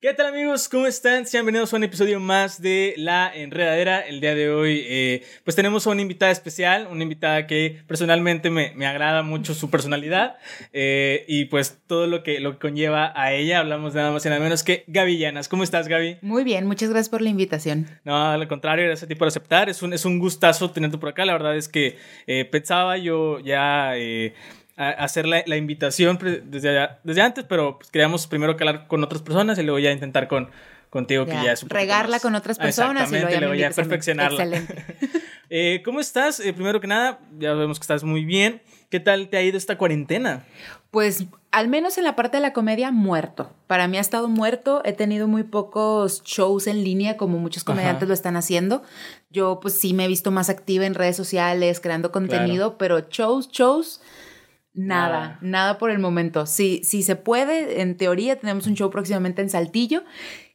¿Qué tal amigos? ¿Cómo están? Sean bienvenidos a un episodio más de La Enredadera. El día de hoy eh, pues tenemos a una invitada especial, una invitada que personalmente me, me agrada mucho su personalidad eh, y pues todo lo que, lo que conlleva a ella. Hablamos nada más y nada menos que Gaby Llanas. ¿Cómo estás Gaby? Muy bien, muchas gracias por la invitación. No, al contrario, gracias a ti por aceptar. Es un, es un gustazo tenerte por acá. La verdad es que eh, pensaba yo ya hacer la, la, invitación desde, desde antes, pero pues queríamos primero hablar con otras personas y luego ya intentar con, contigo, que ya es un Regarla con otras personas y luego ya, perfeccionarla. Excelente. eh, ¿Cómo estás? Eh, primero que nada, ya vemos que estás muy bien. ¿Qué tal te ha ido esta cuarentena? Pues al menos en la parte de la comedia, muerto. Para mí ha estado muerto. He tenido muy pocos shows en línea como muchos comediantes lo están haciendo. Yo pues sí me he visto más activa en redes sociales, creando contenido, pero shows, shows Nada, nada, por el momento. Sí, sí se puede, en teoría tenemos un show próximamente en Saltillo.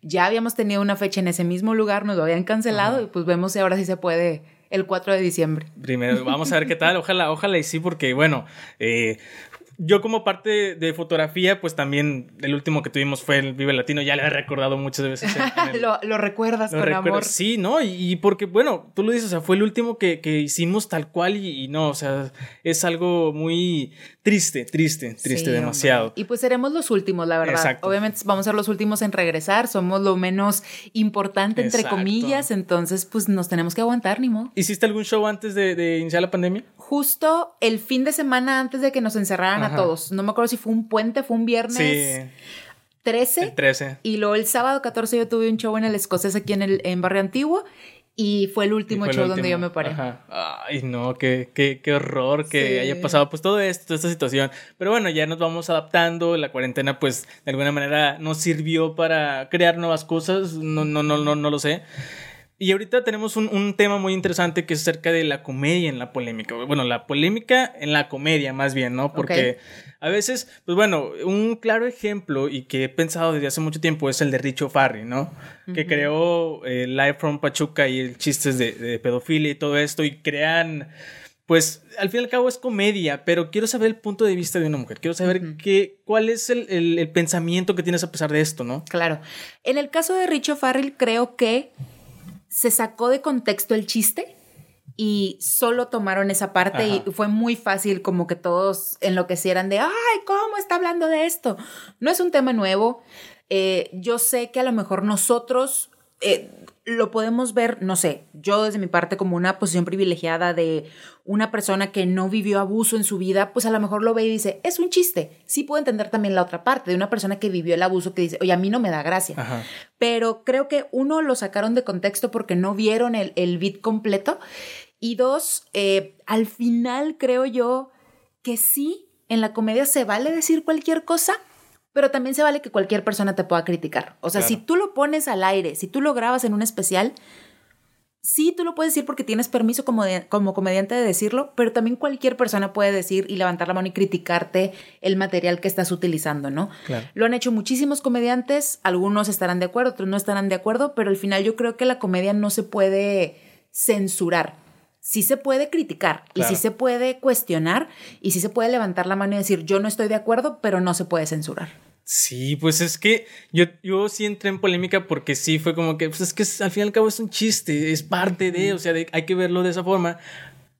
Ya habíamos tenido una fecha en ese mismo lugar, nos lo habían cancelado y pues vemos si ahora sí se puede el 4 de diciembre. Primero, vamos a ver qué tal. Ojalá, ojalá y sí, porque bueno, eh, yo como parte de fotografía, pues también el último que tuvimos fue el Vive Latino, ya le he recordado muchas veces. lo, recuerdas con amor. Sí, ¿no? Y, porque, bueno, tú lo dices, o sea, fue el último que, hicimos tal cual y, no, o sea, es algo muy triste, triste, triste demasiado. Y pues seremos los últimos, la verdad. Obviamente vamos a ser los últimos en regresar, somos lo menos importante, entre comillas, entonces pues nos tenemos que aguantar, ni modo. ¿Hiciste algún show antes de, de iniciar la pandemia? Justo el fin de semana antes de que nos encerraran a todos. No me acuerdo si fue un puente, fue un viernes. 13. 13. Y luego el sábado 14 yo tuve un show en el Escocés aquí en, el, en Barrio Antiguo. Y fue el último show donde yo me paré. Ay, no, qué, qué, qué horror que haya pasado pues todo esto, toda esta situación. Pero bueno, ya nos vamos adaptando. La cuarentena, pues, de alguna manera nos sirvió para crear nuevas cosas. No, no, no, no, no lo sé. Y ahorita tenemos un, un, tema muy interesante que es acerca de la comedia en la polémica. Bueno, la polémica en la comedia, más bien, ¿no? Porque a veces, pues bueno, un claro ejemplo y que he pensado desde hace mucho tiempo es el de Richo Farri, ¿no? Que creó eh, Live from Pachuca y el chistes de, de pedofilia y todo esto y crean pues al fin y al cabo es comedia, pero quiero saber el punto de vista de una mujer. Quiero saber qué, cuál es el, el, el, pensamiento que tienes a pesar de esto, ¿no? Claro. En el caso de Richo Farrell, creo que se sacó de contexto el chiste y solo tomaron esa parte y fue muy fácil como que todos enloquecieran de, ay, ¿cómo está hablando de esto? No es un tema nuevo. Eh, yo sé que a lo mejor nosotros eh, lo podemos ver, no sé, yo desde mi parte como una posición privilegiada de una persona que no vivió abuso en su vida, pues a lo mejor lo ve y dice, es un chiste. Sí puedo entender también la otra parte de una persona que vivió el abuso que dice, oye, a mí no me da gracia. Pero creo que uno lo sacaron de contexto porque no vieron el, el beat completo. Y dos, eh, al final creo yo que sí, en la comedia se vale decir cualquier cosa, pero también se vale que cualquier persona te pueda criticar. O sea, si tú lo pones al aire, si tú lo grabas en un especial, sí, tú lo puedes decir porque tienes permiso como, como comediante de decirlo, pero también cualquier persona puede decir y levantar la mano y criticarte el material que estás utilizando, ¿no? Lo han hecho muchísimos comediantes, algunos estarán de acuerdo, otros no estarán de acuerdo, pero al final yo creo que la comedia no se puede censurar. Sí se puede criticar y sí se puede cuestionar y sí se puede levantar la mano y decir yo no estoy de acuerdo, pero no se puede censurar. Sí, pues es que yo, yo sí entré en polémica porque sí fue como que, pues es que al fin y al cabo es un chiste, es parte de, o sea, hay que verlo de esa forma.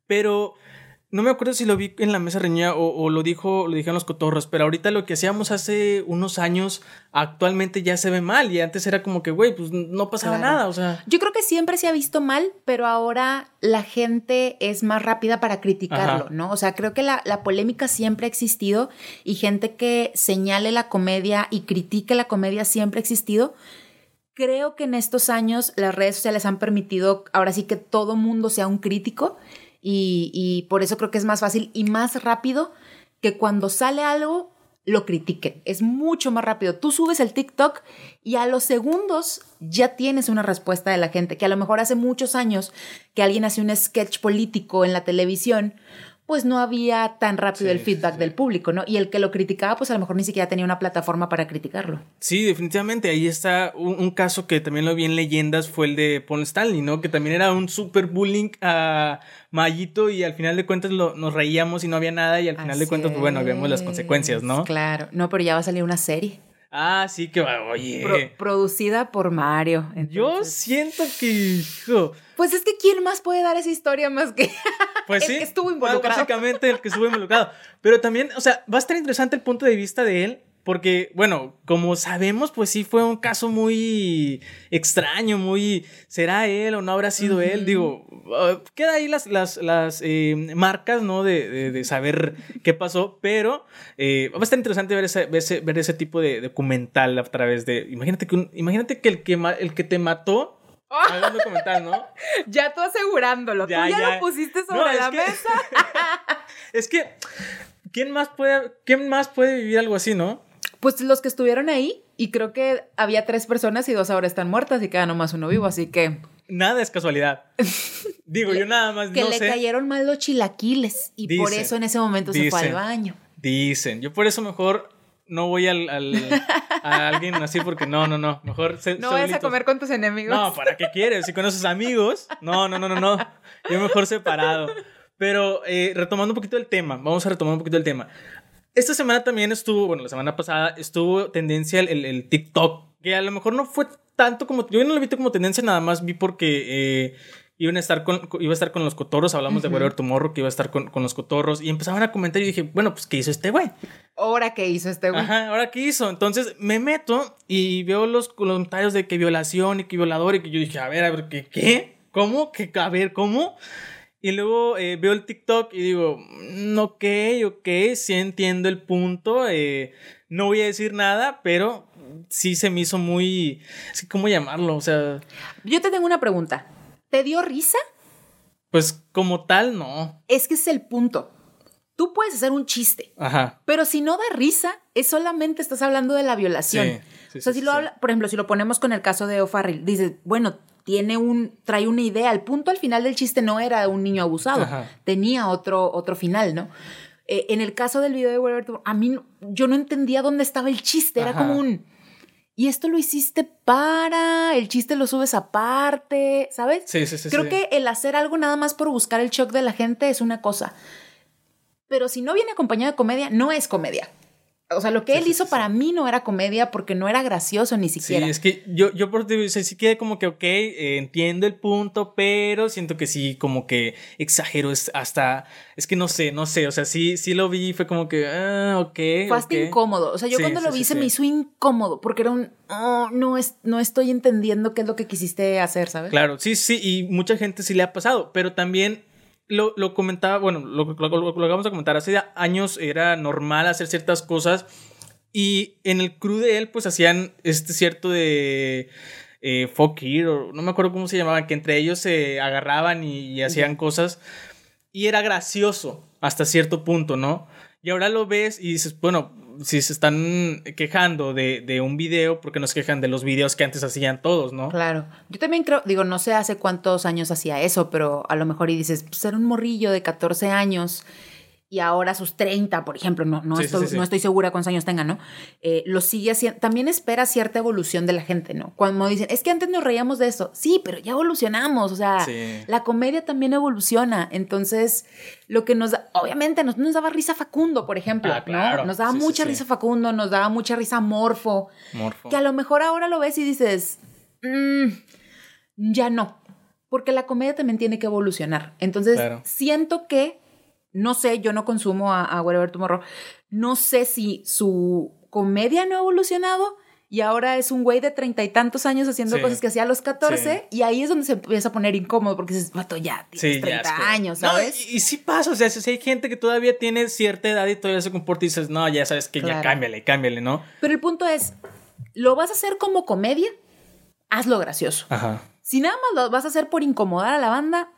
Pero no me acuerdo si lo vi en la mesa reñida o, lo dijo, lo dijeron los cotorros, pero ahorita lo que hacíamos hace unos años actualmente ya se ve mal y antes era como que, güey, pues no pasaba nada, o sea. Yo creo que siempre se ha visto mal, pero ahora la gente es más rápida para criticarlo, ¿no? O sea, creo que la, la, polémica siempre ha existido y gente que señale la comedia y critique la comedia siempre ha existido. Creo que en estos años las redes sociales han permitido ahora sí que todo mundo sea un crítico y, por eso creo que es más fácil y más rápido que cuando sale algo lo critiquen. Es mucho más rápido. Tú subes el TikTok y a los segundos ya tienes una respuesta de la gente, que a lo mejor hace muchos años que alguien hace un sketch político en la televisión pues no había tan rápido el feedback del público, ¿no? Y el que lo criticaba, pues a lo mejor ni siquiera tenía una plataforma para criticarlo. Sí, definitivamente. Ahí está un, caso que también lo vi en leyendas, fue el de Paul Stanley, ¿no? Que también era un super bullying a Mayito y al final de cuentas nos reíamos y no había nada y al final de cuentas, pues bueno, vemos las consecuencias, ¿no? Claro. No, pero ya va a salir una serie. Ah, sí, que va, oye. producida por Mario. Yo siento que, hijo. Pues es que ¿quién más puede dar esa historia más que pues el que estuvo involucrado? Básicamente el que estuvo involucrado. Pero también, o sea, va a estar interesante el punto de vista de él porque, bueno, como sabemos, pues sí fue un caso muy extraño, muy... ¿Será él o no habrá sido él? Digo, uh, queda ahí las, las, las eh, marcas, ¿no? De, de, saber qué pasó, pero eh, va a estar interesante ver ese, ver ese, tipo de documental a través de... Imagínate que, imagínate que el que, el que te mató Haga un documental, ¿no? Ya tú asegurándolo. Ya, tú ya, lo pusiste sobre la mesa. es que, ¿quién más, puede, ¿quién más puede vivir algo así, no? Pues los que estuvieron ahí, y creo que había tres personas y dos ahora están muertas y queda nomás uno vivo, así que. Nada es casualidad. Digo, yo nada más que le cayeron mal los chilaquiles y por eso en ese momento se fue al baño. Dicen, yo por eso mejor no voy al, a alguien así porque no, no, no. Mejor No vayas a comer con tus enemigos. No, ¿para qué quieres? Si con esos amigos. No, no, no, no, no. Yo mejor separado. Pero eh, retomando un poquito el tema, vamos a retomar un poquito el tema. Esta semana también estuvo, bueno, la semana pasada estuvo tendencia el, el, TikTok, que a lo mejor no fue tanto como, yo no lo vi como tendencia, nada más vi porque eh, iban a estar con, iba a estar con los cotorros, hablamos de Whatever Tomorrow, que iba a estar con, con, los cotorros, y empezaban a comentar y dije, bueno, pues, ¿qué hizo este güey? ¿Ahora qué hizo este güey? Ajá, ¿ahora qué hizo? Entonces me meto y veo los comentarios de que violación y que violador, y que yo dije, a ver, a ver, ¿qué? ¿Qué? ¿Cómo? ¿Qué? A ver, ¿cómo? Y luego eh, veo el TikTok y digo, mm, ok, ok, sí entiendo el punto. Eh, no voy a decir nada, pero sí se me hizo muy... ¿Cómo llamarlo? O sea... Yo te tengo una pregunta. ¿Te dio risa? Pues como tal, no. Es que es el punto. Tú puedes hacer un chiste. Ajá. Pero si no da risa, es solamente estás hablando de la violación. o sea, si lo habla, por ejemplo, si lo ponemos con el caso de O'Farrell, dices, bueno, tiene un, trae una idea. El punto al final del chiste no era un niño abusado, tenía otro, otro final, ¿no? Eh, en el caso del video de Whatever a mí yo no entendía dónde estaba el chiste, era como un... Y esto lo hiciste para, el chiste lo subes aparte, ¿sabes? Sí, sí, sí. Creo que el hacer algo nada más por buscar el shock de la gente es una cosa. Pero si no viene acompañado de comedia, no es comedia. O sea, lo que él hizo para mí no era comedia porque no era gracioso ni siquiera. Sí, es que yo, yo por ti, o sí quedé como que, ok, eh, entiendo el punto, pero siento que sí, como que exagero, es hasta, es que no sé, no sé, o sea, sí, sí lo vi, fue como que, ah, ok. Fue hasta incómodo, o sea, yo cuando lo vi se me hizo incómodo porque era un, oh, no, es, no estoy entendiendo qué es lo que quisiste hacer, ¿sabes? Claro, sí, sí, y mucha gente sí le ha pasado, pero también lo, lo comentaba, bueno, lo, lo, lo, lo vamos a comentar, hace años era normal hacer ciertas cosas y en el crew de él pues hacían este cierto de eh, folk hero, no me acuerdo cómo se llamaban, que entre ellos se agarraban y, y hacían cosas y era gracioso hasta cierto punto, ¿no? Y ahora lo ves y dices, bueno, si se están quejando de, de, un video, porque no se quejan de los videos que antes hacían todos, ¿no? Claro. Yo también creo, digo, no sé hace cuántos años hacía eso, pero a lo mejor y dices, pues era un morrillo de 14 años y ahora sus 30, por ejemplo, no, no, estoy, no estoy segura cuántos años tenga, ¿no? Eh, lo sigue haciendo. También espera cierta evolución de la gente, ¿no? Cuando dicen, es que antes nos reíamos de eso. Sí, pero ya evolucionamos. O sea, la comedia también evoluciona. Entonces, lo que nos da, obviamente, nos, nos daba risa Facundo, por ejemplo, ah, ¿no? Nos daba mucha risa Facundo, nos daba mucha risa Morfo, Morfo. Que a lo mejor ahora lo ves y dices, mm, ya no. Porque la comedia también tiene que evolucionar. Entonces, siento que no sé, yo no consumo a, a Whatever Tomorrow. No sé si su comedia no ha evolucionado y ahora es un güey de treinta y tantos años haciendo cosas que hacía a los 14 y ahí es donde se empieza a poner incómodo porque dices, vato, ya tienes 30 años, ¿sabes? y, sí pasa, o sea, si hay gente que todavía tiene cierta edad y todavía se comporta y dices, no, ya sabes que ya cámbiale, cámbiale, ¿no? Pero el punto es, ¿lo vas a hacer como comedia? Hazlo gracioso. Ajá. Si nada más lo vas a hacer por incomodar a la banda,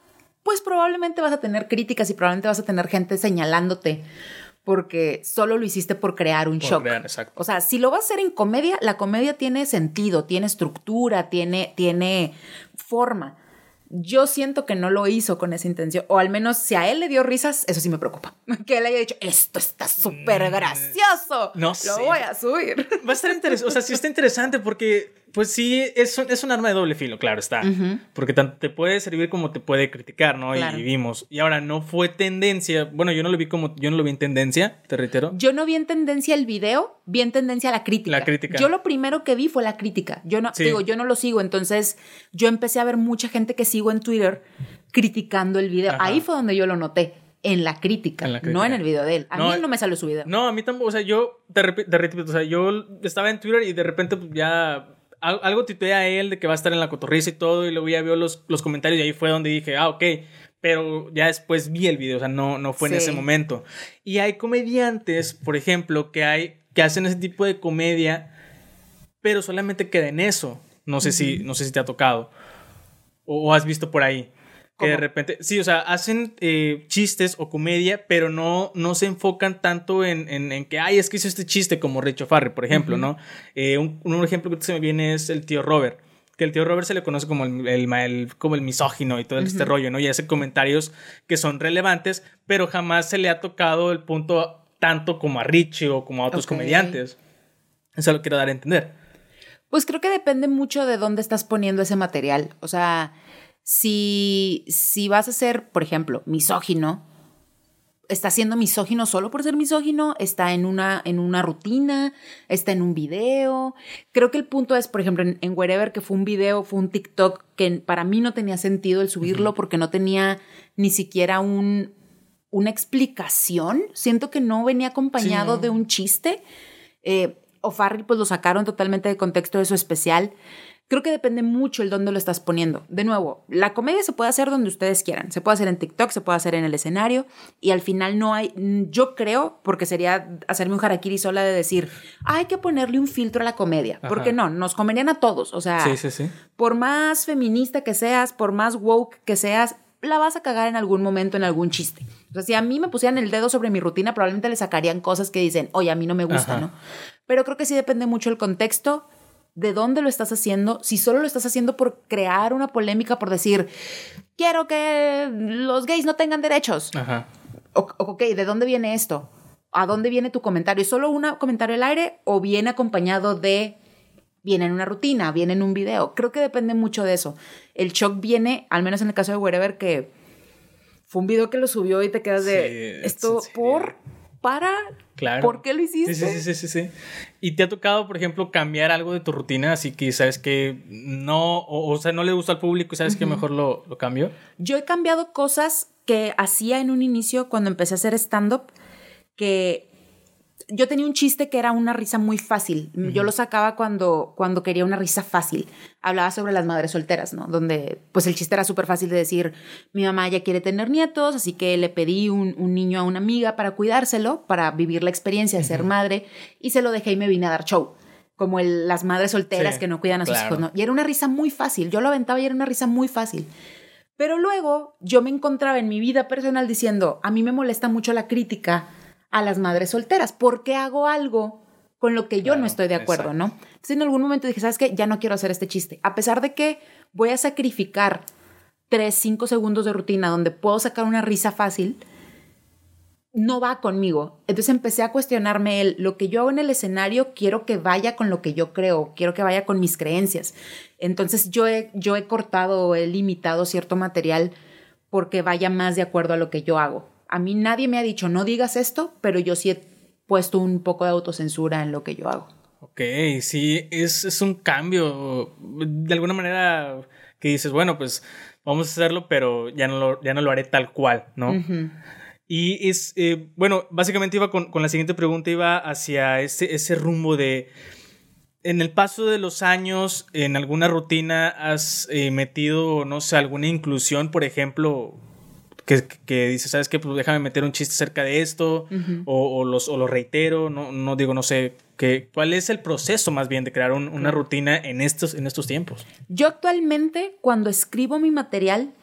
pues probablemente vas a tener críticas y probablemente vas a tener gente señalándote porque solo lo hiciste por crear un shock. O sea, si lo vas a hacer en comedia, la comedia tiene sentido, tiene estructura, tiene, tiene forma. Yo siento que no lo hizo con esa intención, o al menos si a él le dio risas, eso sí me preocupa. Que él haya dicho, esto está súper mm, gracioso. No sé. Lo voy a subir. Va a estar interesante, o sea, sí está interesante porque pues sí, es, es un arma de doble filo, claro está. Porque tanto te puede servir como te puede criticar, ¿no? Y, vimos. Y ahora no fue tendencia. Bueno, yo no lo vi como. Yo no lo vi en tendencia, te reitero. Yo no vi en tendencia el video, vi en tendencia la crítica. La crítica. Yo lo primero que vi fue la crítica. Yo no, digo, yo no lo sigo. Entonces, yo empecé a ver mucha gente que sigo en Twitter criticando el video. Ahí fue donde yo lo noté en la, crítica, no en el video de él. A mí no me salió su video. No, a mí tampoco. O sea, yo, te repito, o sea, yo estaba en Twitter y de repente pues, ya algo titué a él de que va a estar en la cotorriza y todo, y luego ya vio los, los comentarios y ahí fue donde dije, ah, ok, pero ya después vi el video, o sea, no, no fue en ese momento. Y hay comediantes, por ejemplo, que hay que hacen ese tipo de comedia, pero solamente queda en eso. No sé si, no sé si te ha tocado o has visto por ahí. Que de repente, sí, o sea, hacen eh, chistes o comedia, pero no, no se enfocan tanto en, en, que, ay, es que hizo este chiste como Richo Farre, por ejemplo, ¿no? Eh, un, un, ejemplo que se me viene es el tío Robert, que el tío Robert se le conoce como el, el, como el misógino y todo este rollo, ¿no? Y hace comentarios que son relevantes, pero jamás se le ha tocado el punto tanto como a Richie o como a otros comediantes. Eso lo quiero dar a entender. Pues creo que depende mucho de dónde estás poniendo ese material. O sea, si, si vas a ser, por ejemplo, misógino, está siendo misógino solo por ser misógino, está en una, en una rutina, está en un video. Creo que el punto es, por ejemplo, en, Wherever, que fue un video, fue un TikTok que para mí no tenía sentido el subirlo porque no tenía ni siquiera un, una explicación. Siento que no venía acompañado de un chiste. Eh, o Farrell pues lo sacaron totalmente de contexto de su especial. Creo que depende mucho el dónde lo estás poniendo. De nuevo, la comedia se puede hacer donde ustedes quieran. Se puede hacer en TikTok, se puede hacer en el escenario y al final no hay, yo creo, porque sería hacerme un harakiri sola de decir, hay que ponerle un filtro a la comedia. Porque no, nos comerían a todos. O sea, por más feminista que seas, por más woke que seas, la vas a cagar en algún momento, en algún chiste. O sea, si a mí me pusieran el dedo sobre mi rutina, probablemente le sacarían cosas que dicen, oye, a mí no me gusta, ¿no? Pero creo que sí depende mucho el contexto de dónde lo estás haciendo, si solo lo estás haciendo por crear una polémica, por decir, quiero que los gays no tengan derechos. Ajá. ok, ¿de dónde viene esto? ¿A dónde viene tu comentario? ¿Es solo un comentario al aire o viene acompañado de, viene en una rutina, viene en un video? Creo que depende mucho de eso. El shock viene, al menos en el caso de Wherever, que fue un video que lo subió y te quedas de, esto por para. Claro. ¿Por qué lo hiciste? Sí, sí, sí, sí, sí. ¿Y te ha tocado, por ejemplo, cambiar algo de tu rutina? Así que sabes que no, o, sea, no le gusta al público y sabes que mejor lo, lo cambio. Yo he cambiado cosas que hacía en un inicio cuando empecé a hacer stand-up, que yo tenía un chiste que era una risa muy fácil. Yo lo sacaba cuando, cuando quería una risa fácil. Hablaba sobre las madres solteras, ¿no? Donde, pues el chiste era súper fácil de decir, mi mamá ya quiere tener nietos, así que le pedí un, niño a una amiga para cuidárselo, para vivir la experiencia de ser madre, y se lo dejé y me vine a dar show. Como el, las madres solteras que no cuidan a sus hijos, ¿no? Y era una risa muy fácil. Yo lo aventaba y era una risa muy fácil. Pero luego yo me encontraba en mi vida personal diciendo, a mí me molesta mucho la crítica a las madres solteras. ¿Por qué hago algo con lo que yo no estoy de acuerdo, no? Entonces en algún momento dije, ¿sabes qué? Ya no quiero hacer este chiste. A pesar de que voy a sacrificar tres, cinco segundos de rutina donde puedo sacar una risa fácil, no va conmigo. Entonces empecé a cuestionarme el, lo que yo hago en el escenario, quiero que vaya con lo que yo creo, quiero que vaya con mis creencias. Entonces yo he, yo he cortado, he limitado cierto material porque vaya más de acuerdo a lo que yo hago a mí nadie me ha dicho no digas esto, pero yo sí he puesto un poco de autocensura en lo que yo hago. Ok, sí, es, un cambio. De alguna manera que dices, bueno, pues vamos a hacerlo, pero ya no lo, ya no lo haré tal cual, ¿no? Y es, eh, bueno, básicamente iba con, la siguiente pregunta, iba hacia ese, ese rumbo de, en el paso de los años, en alguna rutina has eh, metido, no sé, alguna inclusión, por ejemplo, que, que dice, ¿sabes qué? Pues déjame meter un chiste acerca de esto, o, los, o lo reitero, no, no digo, no sé, que, ¿cuál es el proceso más bien de crear una rutina en estos, en estos tiempos? Yo actualmente, cuando escribo mi material,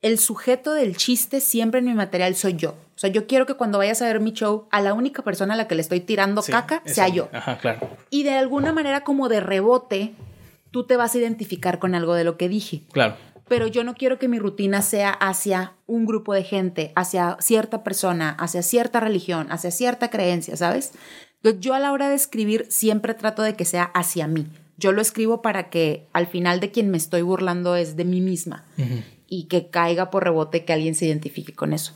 el sujeto del chiste siempre en mi material soy yo. O sea, yo quiero que cuando vayas a ver mi show, a la única persona a la que le estoy tirando caca sea yo. Ajá, claro. Y de alguna manera, como de rebote, tú te vas a identificar con algo de lo que dije. Claro pero yo no quiero que mi rutina sea hacia un grupo de gente, hacia cierta persona, hacia cierta religión, hacia cierta creencia, ¿sabes? Entonces yo a la hora de escribir siempre trato de que sea hacia mí, Yo lo escribo para que al final de quien me estoy burlando es de mí misma y que caiga por rebote que alguien se identifique con eso.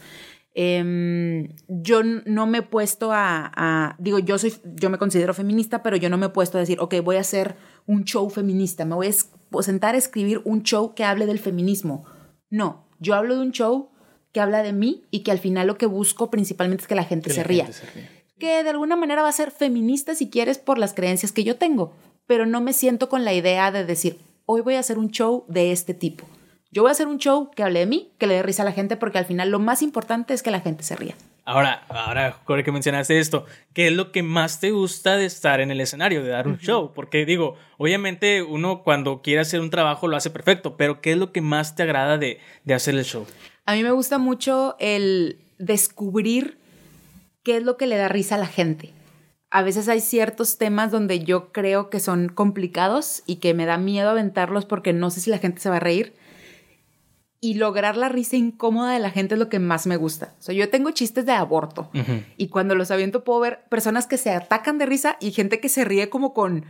Em, yo no me he puesto a, digo, yo soy, yo me considero feminista, pero yo no me he puesto a decir, ok, voy a hacer un show feminista, me voy a sentar a escribir un show que hable del feminismo. No, yo hablo de un show que habla de mí y que al final lo que busco principalmente es que la gente, se, ría. se ría. Que de alguna manera va a ser feminista si quieres por las creencias que yo tengo, pero no me siento con la idea de decir, hoy voy a hacer un show de este tipo. Yo voy a hacer un show que hable de mí, que le dé risa a la gente, porque al final lo más importante es que la gente se ría. Ahora, ahora, que mencionaste esto, ¿qué es lo que más te gusta de estar en el escenario, de dar un show? Porque digo, obviamente uno cuando quiere hacer un trabajo lo hace perfecto, pero ¿qué es lo que más te agrada de, de hacer el show? A mí me gusta mucho el descubrir qué es lo que le da risa a la gente. A veces hay ciertos temas donde yo creo que son complicados y que me da miedo aventarlos porque no sé si la gente se va a reír y lograr la risa incómoda de la gente es lo que más me gusta. O sea, yo tengo chistes de aborto y cuando los aviento puedo ver personas que se atacan de risa y gente que se ríe como con,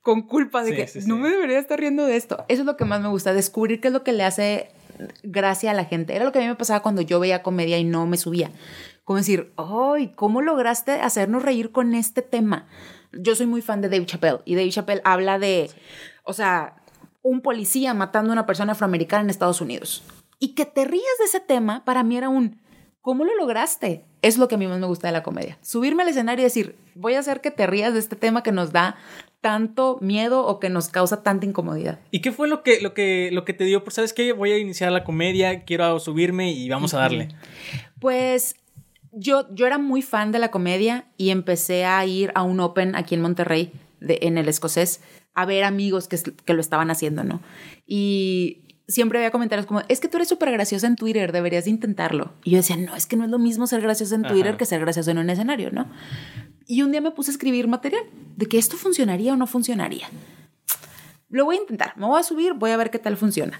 con culpa de que no me debería estar riendo de esto. Eso es lo que más me gusta, descubrir qué es lo que le hace gracia a la gente. Era lo que a mí me pasaba cuando yo veía comedia y no me subía. Como decir, ¡ay! ¿Cómo lograste hacernos reír con este tema? Yo soy muy fan de Dave Chappelle y Dave Chappelle habla de, o sea, un policía matando a una persona afroamericana en Estados Unidos. Y que te rías de ese tema, para mí era un, ¿cómo lo lograste? Es lo que a mí más me gusta de la comedia. Subirme al escenario y decir, voy a hacer que te rías de este tema que nos da tanto miedo o que nos causa tanta incomodidad. ¿Y qué fue lo que, lo que, lo que te dio? Pues, ¿sabes qué? Voy a iniciar la comedia, quiero subirme y vamos a darle. Pues yo, yo era muy fan de la comedia y empecé a ir a un open aquí en Monterrey, de, en el escocés, a ver amigos que, que lo estaban haciendo, ¿no? Y siempre había comentarios como, es que tú eres súper graciosa en Twitter, deberías intentarlo. Y yo decía, no, es que no es lo mismo ser gracioso en Twitter que ser gracioso en un escenario, ¿no? Y un día me puse a escribir material de que esto funcionaría o no funcionaría. Lo voy a intentar, me voy a subir, voy a ver qué tal funciona.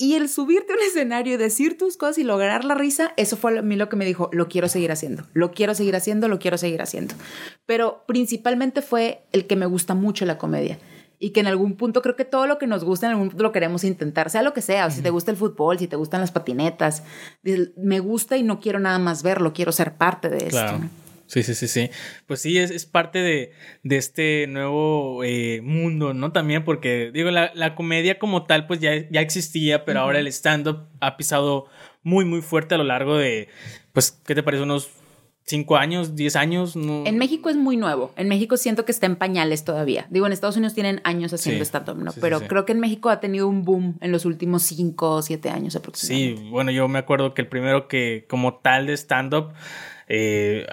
Y el subirte a un escenario y decir tus cosas y lograr la risa, eso fue a mí lo que me dijo, lo quiero seguir haciendo, lo quiero seguir haciendo, lo quiero seguir haciendo. Pero principalmente fue el que me gusta mucho la comedia y que en algún punto creo que todo lo que nos gusta en algún punto lo queremos intentar, sea lo que sea, o si te gusta el fútbol, si te gustan las patinetas, me gusta y no quiero nada más verlo, quiero ser parte de esto. Sí, sí, sí, sí. Pues sí, es, es parte de, de, este nuevo eh, mundo, ¿no? También porque, digo, la, la, comedia como tal, pues ya, ya existía, pero ahora el stand-up ha pisado muy, muy fuerte a lo largo de, pues, ¿qué te parece? Unos cinco años, diez años. No. En México es muy nuevo. En México siento que está en pañales todavía. Digo, en Estados Unidos tienen años haciendo stand-up, ¿no? Pero creo que en México ha tenido un boom en los últimos cinco o siete años aproximadamente. Sí, bueno, yo me acuerdo que el primero que como tal de stand-up eh,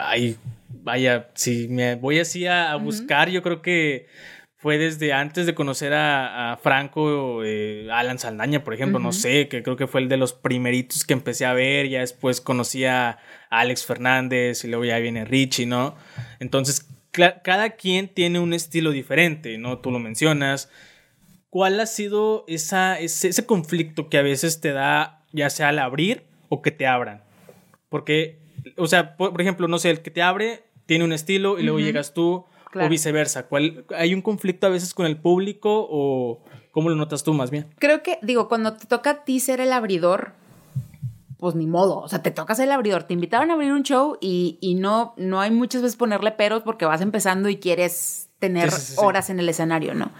vaya, si me voy así a, buscar, yo creo que fue desde antes de conocer a, Franco, eh, Alan Saldaña, por ejemplo, no sé, que creo que fue el de los primeritos que empecé a ver, ya después conocí a Alex Fernández y luego ya viene Richie, ¿no? Entonces, cada quien tiene un estilo diferente, ¿no? Tú lo mencionas. ¿Cuál ha sido esa, ese, ese conflicto que a veces te da, ya sea al abrir o que te abran? Porque o sea, por, ejemplo, no sé, el que te abre tiene un estilo y luego llegas tú o viceversa. ¿Cuál, ¿Hay un conflicto a veces con el público o cómo lo notas tú más bien? Creo que, digo, cuando te toca a ti ser el abridor, pues ni modo, o sea, te toca ser el abridor. Te invitaban a abrir un show y, y no, no hay muchas veces ponerle peros porque vas empezando y quieres tener horas en el escenario, ¿no?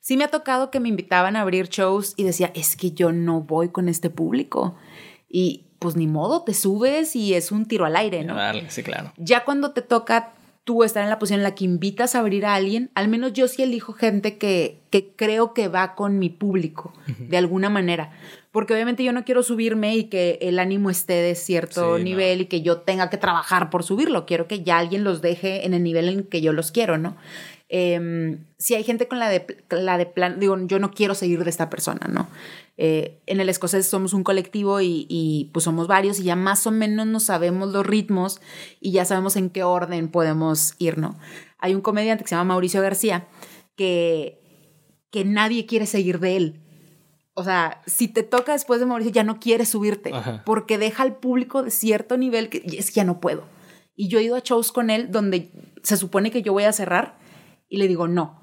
Sí me ha tocado que me invitaban a abrir shows y decía, es que yo no voy con este público. Y, pues ni modo, te subes y es un tiro al aire, ¿no? sí, claro. Ya cuando te toca tú estar en la posición en la que invitas a abrir a alguien, al menos yo sí elijo gente que, que creo que va con mi público, de alguna manera. Porque obviamente yo no quiero subirme y que el ánimo esté de cierto nivel y que yo tenga que trabajar por subirlo. Quiero que ya alguien los deje en el nivel en que yo los quiero, ¿no? Em, si hay gente con la de, la de plan, digo, yo no quiero seguir de esta persona, ¿no? Eh, en el escocés somos un colectivo y, pues somos varios y ya más o menos nos sabemos los ritmos y ya sabemos en qué orden podemos ir, ¿no? Hay un comediante que se llama Mauricio García que, que nadie quiere seguir de él. O sea, si te toca después de Mauricio, ya no quieres subirte porque deja al público de cierto nivel que es que ya no puedo. Y yo he ido a shows con él donde se supone que yo voy a cerrar y le digo, no.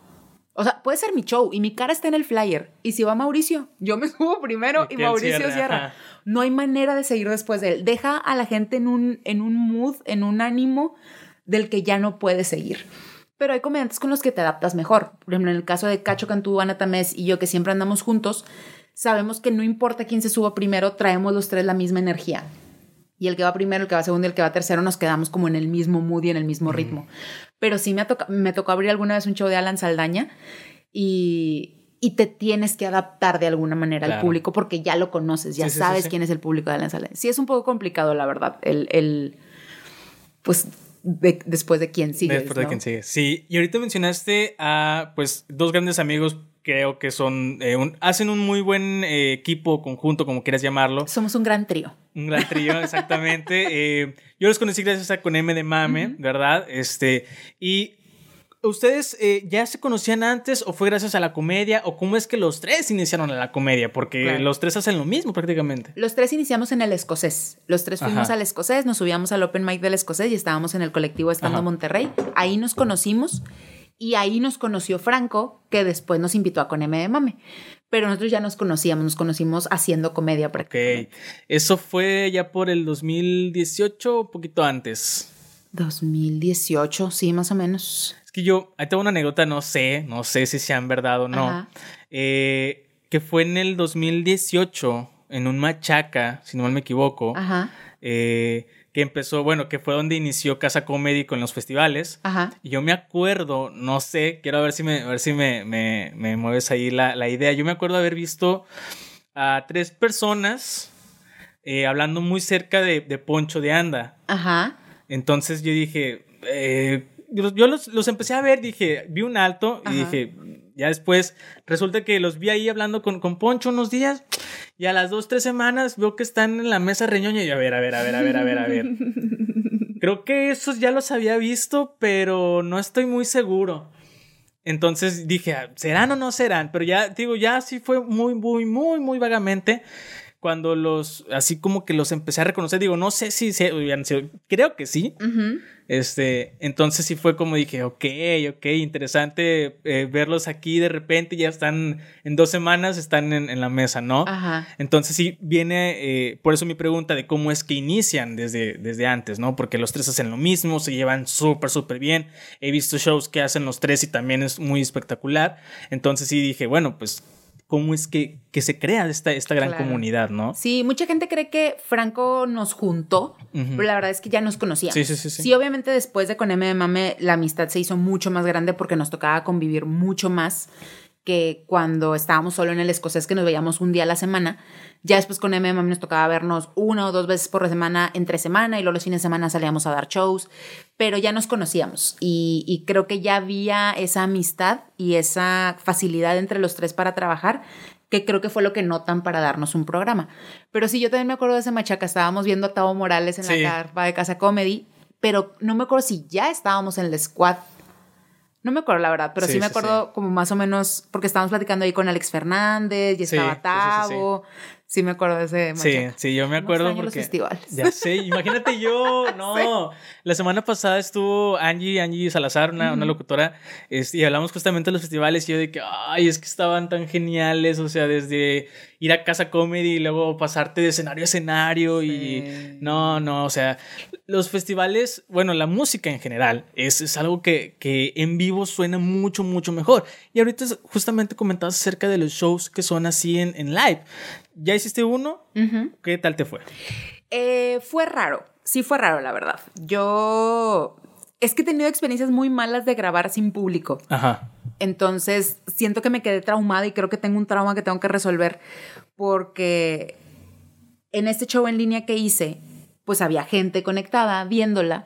O sea, puede ser mi show y mi cara está en el flyer. Y si va Mauricio, yo me subo primero y, Mauricio cierra. No hay manera de seguir después de él. Deja a la gente en un, en un mood, en un ánimo del que ya no puede seguir. Pero hay comediantes con los que te adaptas mejor. Por ejemplo, en el caso de Cacho Cantú, Ana Tamés y yo, que siempre andamos juntos, sabemos que no importa quién se suba primero, traemos los tres la misma energía. Y el que va primero, el que va segundo y el que va tercero nos quedamos como en el mismo mood y en el mismo ritmo. Pero sí me, me tocó abrir alguna vez un show de Alan Saldaña y, y te tienes que adaptar de alguna manera al público porque ya lo conoces, ya sabes quién es el público de Alan Saldaña. Sí es un poco complicado, la verdad, el, el pues después de quién sigue. Después de quién sigue. Sí, y ahorita mencionaste a pues dos grandes amigos creo que son eh, un, hacen un muy buen eh, equipo conjunto como quieras llamarlo somos un gran trío un gran trío exactamente eh, yo los conocí gracias a con M de Mame verdad este y ¿Ustedes ya se conocían antes o fue gracias a la comedia o cómo es que los tres iniciaron a la comedia? Porque los tres hacen lo mismo prácticamente. Los tres iniciamos en el escocés. Los tres fuimos al escocés, nos subíamos al open mic del escocés y estábamos en el colectivo Estando Monterrey. Ahí nos conocimos y ahí nos conoció Franco, que después nos invitó a Con M de Mame. Pero nosotros ya nos conocíamos, nos conocimos haciendo comedia prácticamente. Ok. ¿Eso fue ya por el 2018 o poquito antes? 2018, sí, más o menos. Es que yo, ahí tengo una anécdota, no sé, no sé si sean verdad o no. Eh, que fue en el 2018, en un machaca, si no mal me equivoco. Ajá. Eh, que empezó, bueno, que fue donde inició Casa Comedy con los festivales. Ajá. Y yo me acuerdo, no sé, quiero ver si me, ver si me, me, mueves ahí la, la, idea. Yo me acuerdo haber visto a tres personas eh, hablando muy cerca de, de, Poncho de Anda. Ajá. Entonces yo dije, eh, yo los, los, empecé a ver, dije, vi un alto y dije, ya después resulta que los vi ahí hablando con, con Poncho unos días y a las dos, tres semanas veo que están en la mesa reñoña y a ver, a ver, a ver, a ver, a ver, a ver. Creo que esos ya los había visto, pero no estoy muy seguro. Entonces dije, ah, ¿serán o no serán? Pero ya, digo, ya sí fue muy, muy, muy, muy vagamente cuando los, así como que los empecé a reconocer, digo, no sé si se creo que sí. Este, entonces sí fue como dije, ok, ok, interesante eh, verlos aquí de repente, ya están en dos semanas, están en, la mesa, ¿no? Ajá. Entonces sí viene, eh, por eso mi pregunta de cómo es que inician desde, desde antes, ¿no? Porque los tres hacen lo mismo, se llevan súper, súper bien. He visto shows que hacen los tres y también es muy espectacular. Entonces sí dije, bueno, pues cómo es que, que se crea esta, esta gran comunidad, ¿no? Sí, mucha gente cree que Franco nos juntó, pero la verdad es que ya nos conocíamos. Sí, sí, sí, sí. Sí, obviamente después de con M de Mame la amistad se hizo mucho más grande porque nos tocaba convivir mucho más que cuando estábamos solo en el escocés que nos veíamos un día a la semana. Ya después con MM nos tocaba vernos una o dos veces por semana entre semana y luego los fines de semana salíamos a dar shows, pero ya nos conocíamos y, y creo que ya había esa amistad y esa facilidad entre los tres para trabajar que creo que fue lo que notan para darnos un programa. Pero sí, yo también me acuerdo de ese machaca, estábamos viendo a Tavo Morales en la carpa de Casa Comedy, pero no me acuerdo si ya estábamos en el squad no me acuerdo la verdad, pero sí, me acuerdo como más o menos, porque estábamos platicando ahí con Alex Fernández y estaba Tavo. Sí, me acuerdo de ese Sí, sí, yo me acuerdo porque... los festivales. Ya sé, imagínate yo, no. La semana pasada estuvo Angie, Angie Salazar, una, una locutora, y hablamos justamente de los festivales y yo de que, ay, es que estaban tan geniales, o sea, desde ir a casa comedy y luego pasarte de escenario a escenario y no, no, o sea, los festivales, bueno, la música en general es, es algo que, que, en vivo suena mucho, mucho mejor. Y ahorita justamente comentabas acerca de los shows que son así en, en live. ¿Ya hiciste uno? ¿Qué tal te fue? Eh, fue raro, sí fue raro, la verdad. Yo es que he tenido experiencias muy malas de grabar sin público. Ajá. Entonces, siento que me quedé traumada y creo que tengo un trauma que tengo que resolver porque en este show en línea que hice, pues había gente conectada viéndola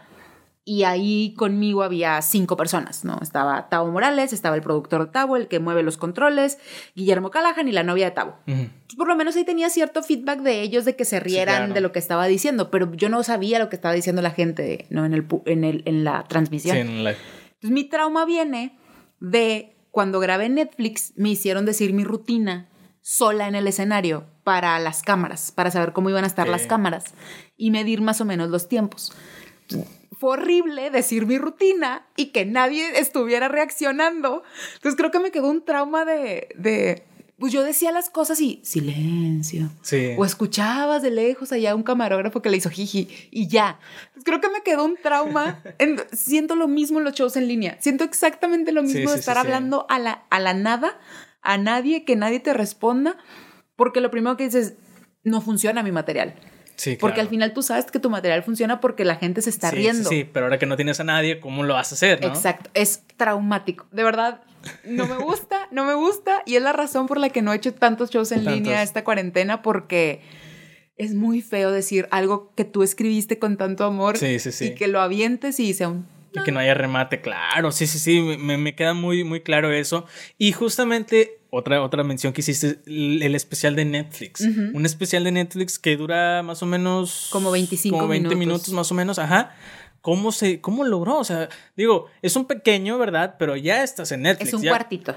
y ahí conmigo había cinco personas, ¿no? Estaba Tavo Morales, estaba el productor de Tavo, el que mueve los controles, Guillermo Callahan y la novia de Tavo. por lo menos ahí tenía cierto feedback de ellos de que se rieran de lo que estaba diciendo, pero yo no sabía lo que estaba diciendo la gente, ¿no? En, el, en, el, en la transmisión. Sí, en la... Entonces mi trauma viene de cuando grabé Netflix, me hicieron decir mi rutina sola en el escenario para las cámaras, para saber cómo iban a estar las cámaras y medir más o menos los tiempos fue horrible decir mi rutina y que nadie estuviera reaccionando. Entonces creo que me quedó un trauma de, de pues yo decía las cosas y silencio. Sí. O escuchabas de lejos allá un camarógrafo que le hizo jiji y ya. Pues creo que me quedó un trauma. siento lo mismo en los shows en línea. Siento exactamente lo mismo de estar hablando a la, a la nada, a nadie, que nadie te responda, porque lo primero que dices, no funciona mi material. Sí, Porque al final tú sabes que tu material funciona porque la gente se está riendo. Sí, pero ahora que no tienes a nadie, ¿cómo lo vas a hacer? Exacto, es traumático. De verdad, no me gusta, no me gusta. Y es la razón por la que no he hecho tantos shows en línea esta cuarentena, porque es muy feo decir algo que tú escribiste con tanto amor y que lo avientes y sea un y que no haya remate, claro, sí, sí, sí, me, me, queda muy, muy claro eso. Y justamente otra, otra mención que hiciste, el, especial de Netflix. Un especial de Netflix que dura más o menos... Como 25 como 20 minutos. más o menos, ajá. ¿Cómo se, cómo logró? O sea, digo, es un pequeño, ¿verdad? Pero ya estás en Netflix. Es un cuartito.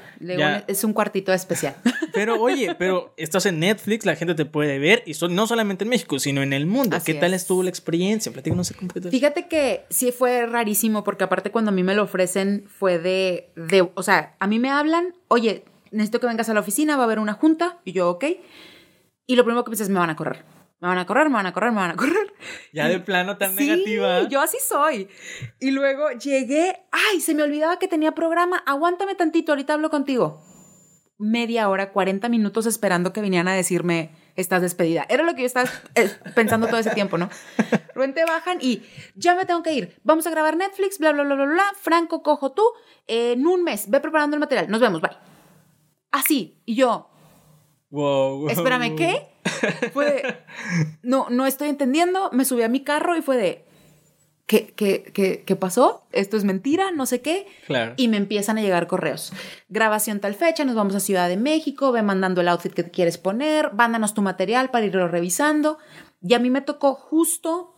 es un cuartito especial. Pero oye, pero estás en Netflix, la gente te puede ver, y no solamente en México, sino en el mundo. ¿Qué tal estuvo la experiencia? Platícanos un Fíjate que sí fue rarísimo, porque aparte cuando a mí me lo ofrecen fue de, de, o sea, a mí me hablan, oye, necesito que vengas a la oficina, va a haber una junta, y yo, ok. Y lo primero que piensas es, me van a correr me van a correr, me van a correr, me van a correr. Ya de plano tan sí, negativa. Yo así soy. Y luego llegué, ay, se me olvidaba que tenía programa, aguántame tantito, ahorita hablo contigo. Media hora, 40 minutos esperando que vinieran a decirme, estás despedida. Era lo que yo estaba eh, pensando todo ese tiempo, ¿no? Ruente bajan y ya me tengo que ir. Vamos a grabar Netflix, bla, bla, bla, bla, bla. Franco, cojo tú. en un mes, ve preparando el material. Nos vemos, bye. Así. Y yo. Wow. Espérame, ¿qué? Fue no, no estoy entendiendo. Me subí a mi carro y fue de, ¿qué, qué, qué, qué pasó? Esto es mentira, no sé qué. Claro. Y me empiezan a llegar correos. Grabación tal fecha, nos vamos a Ciudad de México, ve mandando el outfit que quieres poner, mándanos tu material para irlo revisando. Y a mí me tocó justo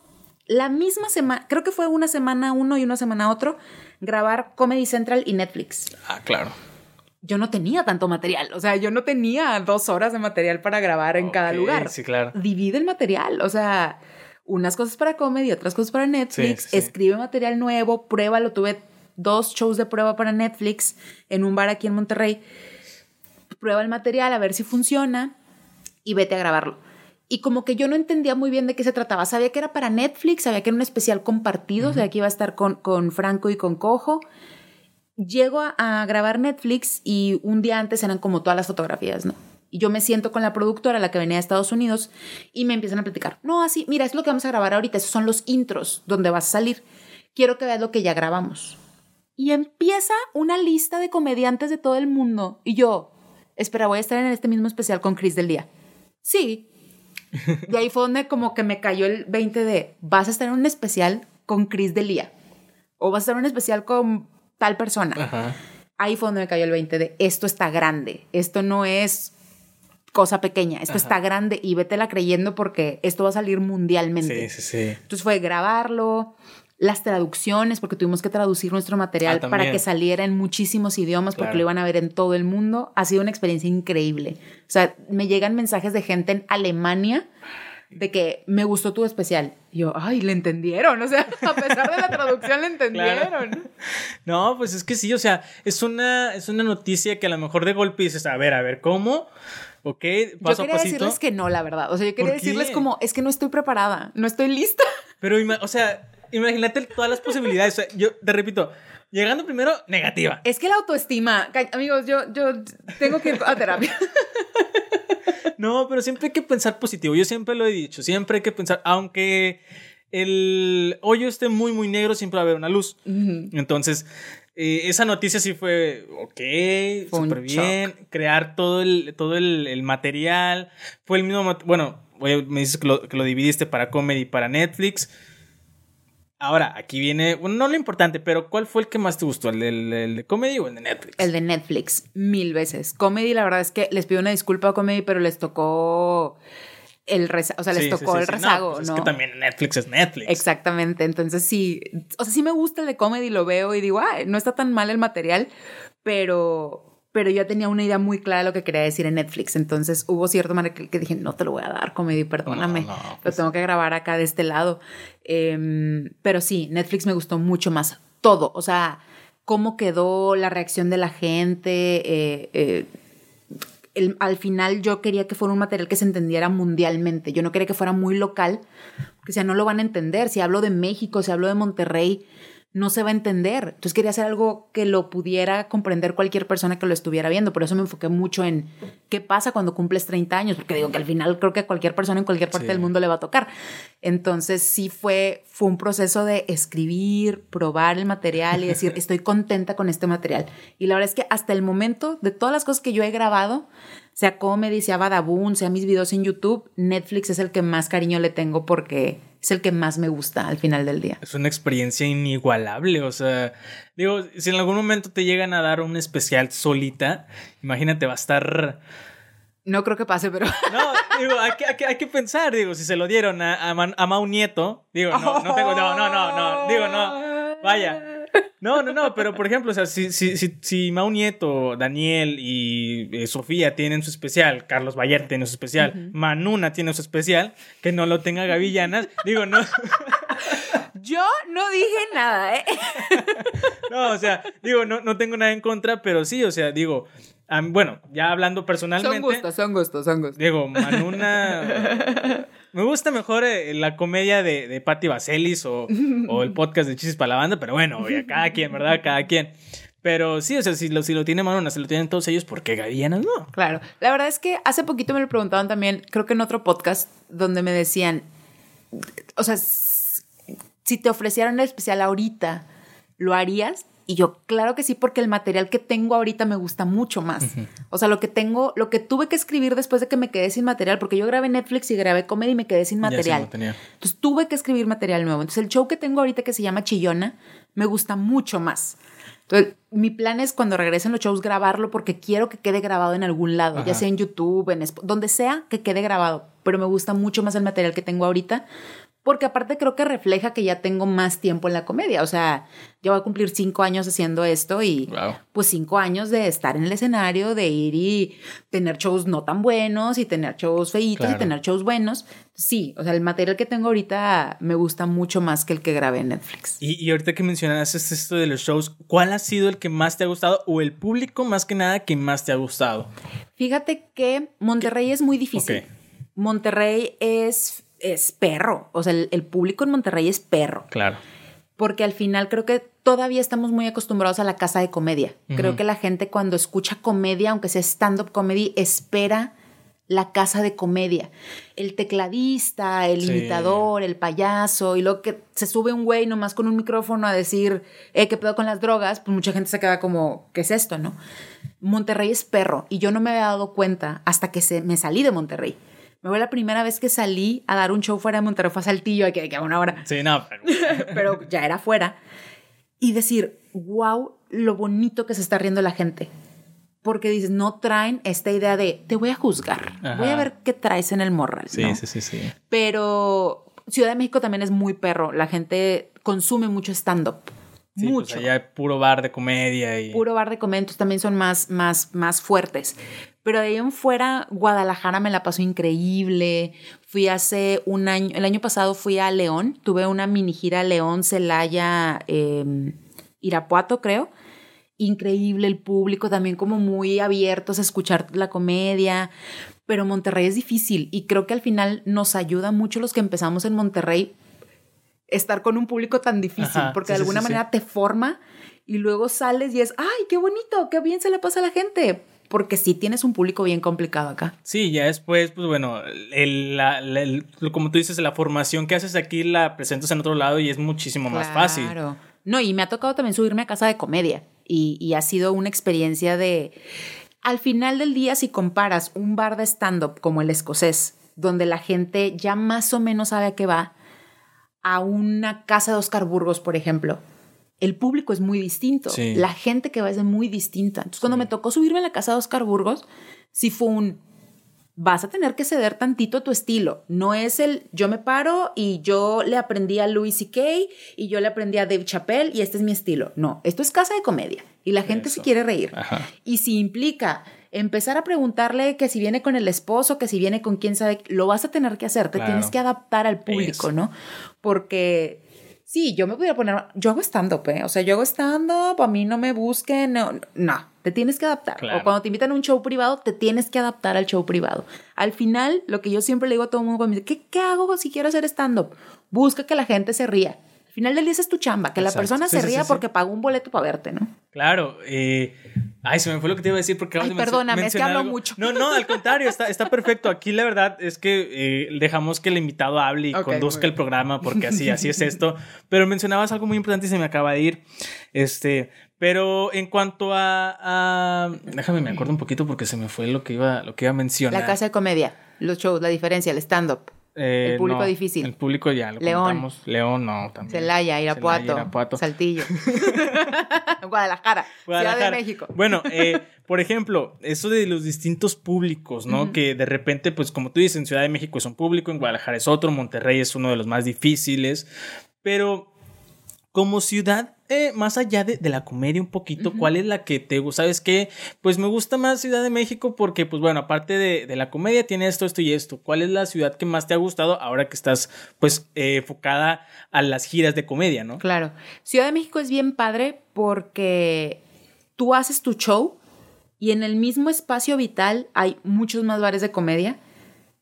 la misma semana, creo que fue una semana uno y una semana otro, grabar Comedy Central y Netflix. Ah, claro yo no tenía tanto material. O sea, yo no tenía dos horas de material para grabar en cada lugar. Sí, claro. Divide el material. O sea, unas cosas para comedy, otras cosas para Netflix. Escribe material nuevo, pruébalo. Tuve dos shows de prueba para Netflix en un bar aquí en Monterrey. Prueba el material a ver si funciona y vete a grabarlo. Y como que yo no entendía muy bien de qué se trataba. Sabía que era para Netflix, sabía que era un especial compartido, sabía que iba a estar con, con Franco y con Cojo llego a, grabar Netflix y un día antes eran como todas las fotografías, ¿no? Y yo me siento con la productora, la que venía de Estados Unidos, y me empiezan a platicar. No, así, mira, es lo que vamos a grabar ahorita, esos son los intros donde vas a salir. Quiero que veas lo que ya grabamos. Y empieza una lista de comediantes de todo el mundo. Y yo, espera, voy a estar en este mismo especial con Chris del Día. Sí. Y ahí fue donde como que me cayó el 20 de, vas a estar en un especial con Chris del Día. O vas a estar en un especial con tal persona. Ahí fue donde me cayó el 20 de esto está grande, esto no es cosa pequeña, esto está grande y vétela creyendo porque esto va a salir mundialmente. Sí, sí, sí. Entonces fue grabarlo, las traducciones, porque tuvimos que traducir nuestro material ah, para que saliera en muchísimos idiomas, porque lo iban a ver en todo el mundo. Ha sido una experiencia increíble. O sea, me llegan mensajes de gente en Alemania de que me gustó tu especial. Y yo, ay, le entendieron, o sea, a pesar de la traducción le entendieron. No, pues es que sí, o sea, es una, es una noticia que a lo mejor de golpe dices, a ver, a ver, ¿cómo? Ok, paso yo quería decirles que no, la verdad. O sea, yo quería decirles como, es que no estoy preparada, no estoy lista. Pero, o sea, imagínate todas las posibilidades. O sea, yo te repito, llegando primero, negativa. Es que la autoestima, amigos, yo, yo tengo que ir a terapia. No, pero siempre hay que pensar positivo. Yo siempre lo he dicho. Siempre hay que pensar, aunque el hoyo esté muy, muy negro, siempre va a haber una luz. Entonces, eh, esa noticia sí fue, ok, súper bien. Crear todo el, todo el, material. Fue el mismo, bueno, me dices que lo, que lo dividiste para comedy y para Netflix. Ahora, aquí viene, bueno, no lo importante, pero ¿cuál fue el que más te gustó? ¿El, de comedy o el de Netflix? El de Netflix, mil veces. Comedy, la verdad es que les pido una disculpa a comedy, pero les tocó el rezago, o sea, les tocó el rezago, pues ¿no? Es que también Netflix es Netflix. Exactamente, entonces sí, o sea, sí me gusta el de comedy, lo veo y digo, ay, no está tan mal el material, pero pero yo tenía una idea muy clara de lo que quería decir en Netflix. Entonces hubo cierto manera que, dije, no te lo voy a dar, comedy, perdóname. lo pues tengo que grabar acá de este lado. Em, pero sí, Netflix me gustó mucho más. Todo. O sea, cómo quedó la reacción de la gente. Eh, eh, al final yo quería que fuera un material que se entendiera mundialmente. Yo no quería que fuera muy local, porque si no lo van a entender. Si hablo de México, si hablo de Monterrey, no se va a entender. Entonces quería hacer algo que lo pudiera comprender cualquier persona que lo estuviera viendo. Por eso me enfoqué mucho en qué pasa cuando cumples 30 años, porque digo que al final creo que a cualquier persona en cualquier parte del mundo le va a tocar. Entonces sí fue, fue un proceso de escribir, probar el material y decir, estoy contenta con este material. Y la verdad es que hasta el momento, de todas las cosas que yo he grabado, sea comedy, sea Badabun, sea mis videos en YouTube, Netflix es el que más cariño le tengo porque es el que más me gusta al final del día. Es una experiencia inigualable, o sea, digo, si en algún momento te llegan a dar un especial solita, imagínate, va a estar... No creo que pase, pero... No, digo, hay que, pensar, digo, si se lo dieron a, a, Mau Nieto, digo, no, no tengo, no, no, no, no, digo, no, vaya, no, no, no, pero por ejemplo, o sea, si, si, si, si Mau Nieto, Daniel y eh, Sofía tienen su especial, Carlos Bayer tiene su especial, Manuna tiene su especial, que no lo tenga Gavillanas, digo, no. No dije nada, ¿eh? no, o sea, digo, no, no tengo nada en contra, pero sí, o sea, digo, bueno, ya hablando personalmente. Son gustos, son gustos, son gustos. Digo, Manuna. Me gusta mejor eh, la comedia de, de Patti Vaselis o, o, el podcast de Chispas para la banda, pero bueno, cada quien, ¿verdad? Cada quien. Pero sí, o sea, si lo, si lo tiene Manuna, si lo tienen todos ellos, ¿por qué Gavianas no? Claro. La verdad es que hace poquito me lo preguntaban también, creo que en otro podcast, donde me decían, o sea, si te ofrecieran el especial ahorita, ¿lo harías? Y yo, claro que sí, porque el material que tengo ahorita me gusta mucho más. O sea, lo que tengo, lo que tuve que escribir después de que me quedé sin material, porque yo grabé Netflix y grabé comedy y me quedé sin material. Entonces tuve que escribir material nuevo. Entonces el show que tengo ahorita que se llama Chillona me gusta mucho más. Entonces, mi plan es cuando regresen los shows grabarlo porque quiero que quede grabado en algún lado, ya sea en YouTube, en donde sea que quede grabado. Pero me gusta mucho más el material que tengo ahorita porque aparte creo que refleja que ya tengo más tiempo en la comedia. O sea, yo voy a cumplir cinco años haciendo esto y pues cinco años de estar en el escenario, de ir y tener shows no tan buenos y tener shows feitos y tener shows buenos. Sí, o sea, el material que tengo ahorita me gusta mucho más que el que grabé en Netflix. Y, y ahorita que mencionas esto de los shows, ¿cuál ha sido el que más te ha gustado o el público más que nada que más te ha gustado? Fíjate que Monterrey es muy difícil. Monterrey es es perro. O sea, el, público en Monterrey es perro. Claro. Porque al final creo que todavía estamos muy acostumbrados a la casa de comedia. Creo que la gente cuando escucha comedia, aunque sea stand-up comedy, espera la casa de comedia. El tecladista, el imitador, el payaso, y luego que se sube un güey nomás con un micrófono a decir, eh, ¿qué pedo con las drogas? Pues mucha gente se queda como, ¿qué es esto, no? Monterrey es perro, y yo no me había dado cuenta hasta que se, me salí de Monterrey. Me fue la primera vez que salí a dar un show fuera de Monterrey, fue a Saltillo, que quedaba una hora. Sí, no. Pero... ya era fuera. Y decir, wow, lo bonito que se está riendo la gente. Porque dices, no traen esta idea de, te voy a juzgar, voy a ver qué traes en el morral. Sí, sí, sí, sí. Pero Ciudad de México también es muy perro. La gente consume mucho stand-up. Sí, pues mucho. Pues allá hay puro bar de comedia y... Puro bar de comedia, también son más, más, más fuertes. Pero de ahí en fuera, Guadalajara me la pasó increíble. Fui hace un año, el año pasado fui a León, tuve una mini gira León, Celaya, em, Irapuato, creo. Increíble el público, también como muy abiertos a escuchar la comedia. Pero Monterrey es difícil y creo que al final nos ayuda mucho los que empezamos en Monterrey estar con un público tan difícil, porque de alguna manera te forma y luego sales y es, ay, qué bonito, qué bien se le pasa a la gente porque sí tienes un público bien complicado acá. Sí, ya después, pues bueno, el, como tú dices, la formación que haces aquí la presentas en otro lado y es muchísimo más fácil. Claro. No, y me ha tocado también subirme a casa de comedia y, y ha sido una experiencia de... Al final del día, si comparas un bar de stand-up como el escocés, donde la gente ya más o menos sabe a qué va, a una casa de Oscar Burgos, por ejemplo, el público es muy distinto. La gente que va es muy distinta. Entonces, cuando me tocó subirme a la casa de Oscar Burgos, sí fue un. Vas a tener que ceder tantito a tu estilo. No es el yo me paro y yo le aprendí a Louis C.K. y yo le aprendí a Dave Chappelle y este es mi estilo. No, esto es casa de comedia y la gente se quiere reír. Y si implica empezar a preguntarle que si viene con el esposo, que si viene con quién sabe, lo vas a tener que hacer, te tienes que adaptar al público, ¿no? Porque sí, yo me voy a poner, yo hago stand-up, ¿eh? O sea, yo hago stand-up, a mí no me busquen, no, no, te tienes que adaptar. O cuando te invitan a un show privado, te tienes que adaptar al show privado. Al final, lo que yo siempre le digo a todo el mundo, ¿qué, qué hago si quiero hacer stand-up? Busca que la gente se ría final del día es tu chamba, que la persona se ría porque pagó un boleto para verte, ¿no? Claro. Eh, ay, se me fue lo que te iba a decir porque... Ay, perdóname, es que hablo mucho. No, no, al contrario, está, está perfecto. Aquí la verdad es que eh, dejamos que el invitado hable y conduzca el programa porque así, así es esto. Pero mencionabas algo muy importante y se me acaba de ir. Este, pero en cuanto a, déjame me acuerdo un poquito porque se me fue lo que iba lo que iba a mencionar. La casa de comedia, los shows, la diferencia, el stand up. Eh, el público difícil. El público ya lo León. León no, también. Celaya, Irapuato, Saltillo. Guadalajara, Ciudad de México. Bueno, eh, por ejemplo, eso de los distintos públicos, ¿no? Que de repente, pues como tú dices, en Ciudad de México es un público, en Guadalajara es otro, Monterrey es uno de los más difíciles, pero como ciudad eh, más allá de, la comedia un poquito, ¿cuál es la que te gusta? ¿Sabes qué? Pues me gusta más Ciudad de México porque, pues bueno, aparte de, la comedia tiene esto, esto y esto. ¿Cuál es la ciudad que más te ha gustado ahora que estás, pues, eh, enfocada a las giras de comedia, ¿no? Claro. Ciudad de México es bien padre porque tú haces tu show y en el mismo espacio vital hay muchos más bares de comedia.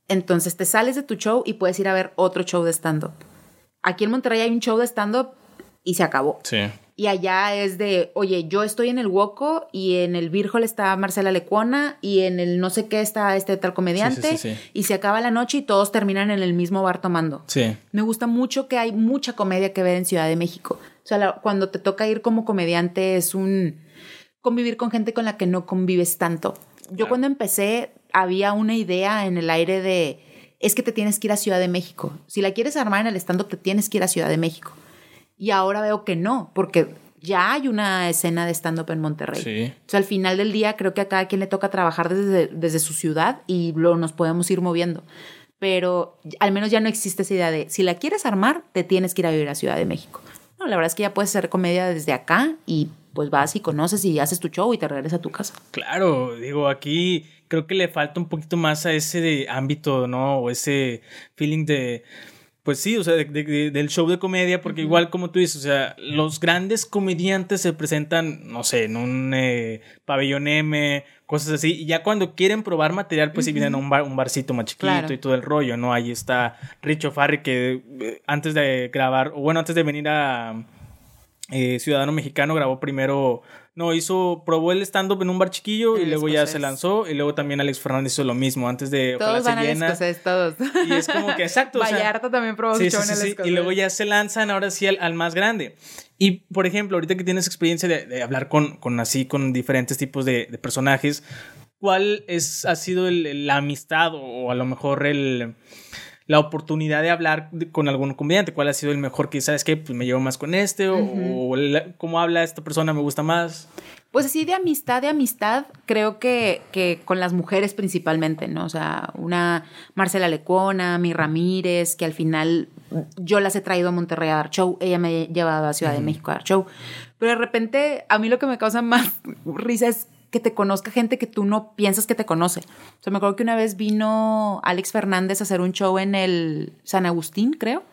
Entonces te sales de tu show y puedes ir a ver otro show de stand-up. Aquí en Monterrey hay un show de stand-up y se acabó. Sí. Y allá es de, oye, yo estoy en el Woco y en el Virgol está Marcela Lecuona y en el no sé qué está este tal comediante y se acaba la noche y todos terminan en el mismo bar tomando. Sí. Me gusta mucho que hay mucha comedia que ver en Ciudad de México. O sea, cuando te toca ir como comediante es un convivir con gente con la que no convives tanto. Yo cuando empecé había una idea en el aire de, es que te tienes que ir a Ciudad de México. Si la quieres armar en el stand-up, te tienes que ir a Ciudad de México. Y ahora veo que no, porque ya hay una escena de stand-up en Monterrey. Sí. O sea, al final del día creo que a cada quien le toca trabajar desde, desde su ciudad y lo, nos podemos ir moviendo. Pero al menos ya no existe esa idea de, si la quieres armar, te tienes que ir a vivir a Ciudad de México. No, la verdad es que ya puedes hacer comedia desde acá y pues vas y conoces y haces tu show y te regresas a tu casa. Claro, digo, aquí creo que le falta un poquito más a ese de ámbito, ¿no? O ese feeling de pues sí, o sea, del show de comedia, porque igual como tú dices, o sea, los grandes comediantes se presentan, no sé, en un eh, pabellón M, cosas así, y ya cuando quieren probar material, pues sí vienen a un, bar, un barcito más chiquito y todo el rollo, ¿no? Ahí está Richo Farri que eh, antes de grabar, o bueno, antes de venir a eh, Ciudadano Mexicano, grabó primero no, hizo, probó el stand-up en un bar chiquillo y luego ya se lanzó. Y luego también Alex Fernández hizo lo mismo antes de Todos van a escocés, todos. Y es como que exacto. Vallarta también probó sí, sí, sí, Y luego ya se lanzan ahora sí al, más grande. Y por ejemplo, ahorita que tienes experiencia de, hablar con, con, así, con diferentes tipos de, personajes, ¿cuál es, ha sido la amistad o a lo mejor el la oportunidad de hablar con algún comediante, cuál ha sido el mejor que, ¿sabes qué? Pues me llevo más con este, o, cómo habla esta persona me gusta más. Pues así de amistad, de amistad, creo que, que con las mujeres principalmente, ¿no? O sea, una Marcela Lecuona, mi Ramírez, que al final yo las he traído a Monterrey a dar show, ella me ha llevado a Ciudad de México a dar show. Pero de repente, a mí lo que me causa más risa es que te conozca gente que tú no piensas que te conoce. O sea, me acuerdo que una vez vino Alex Fernández a hacer un show en el San Agustín, creo,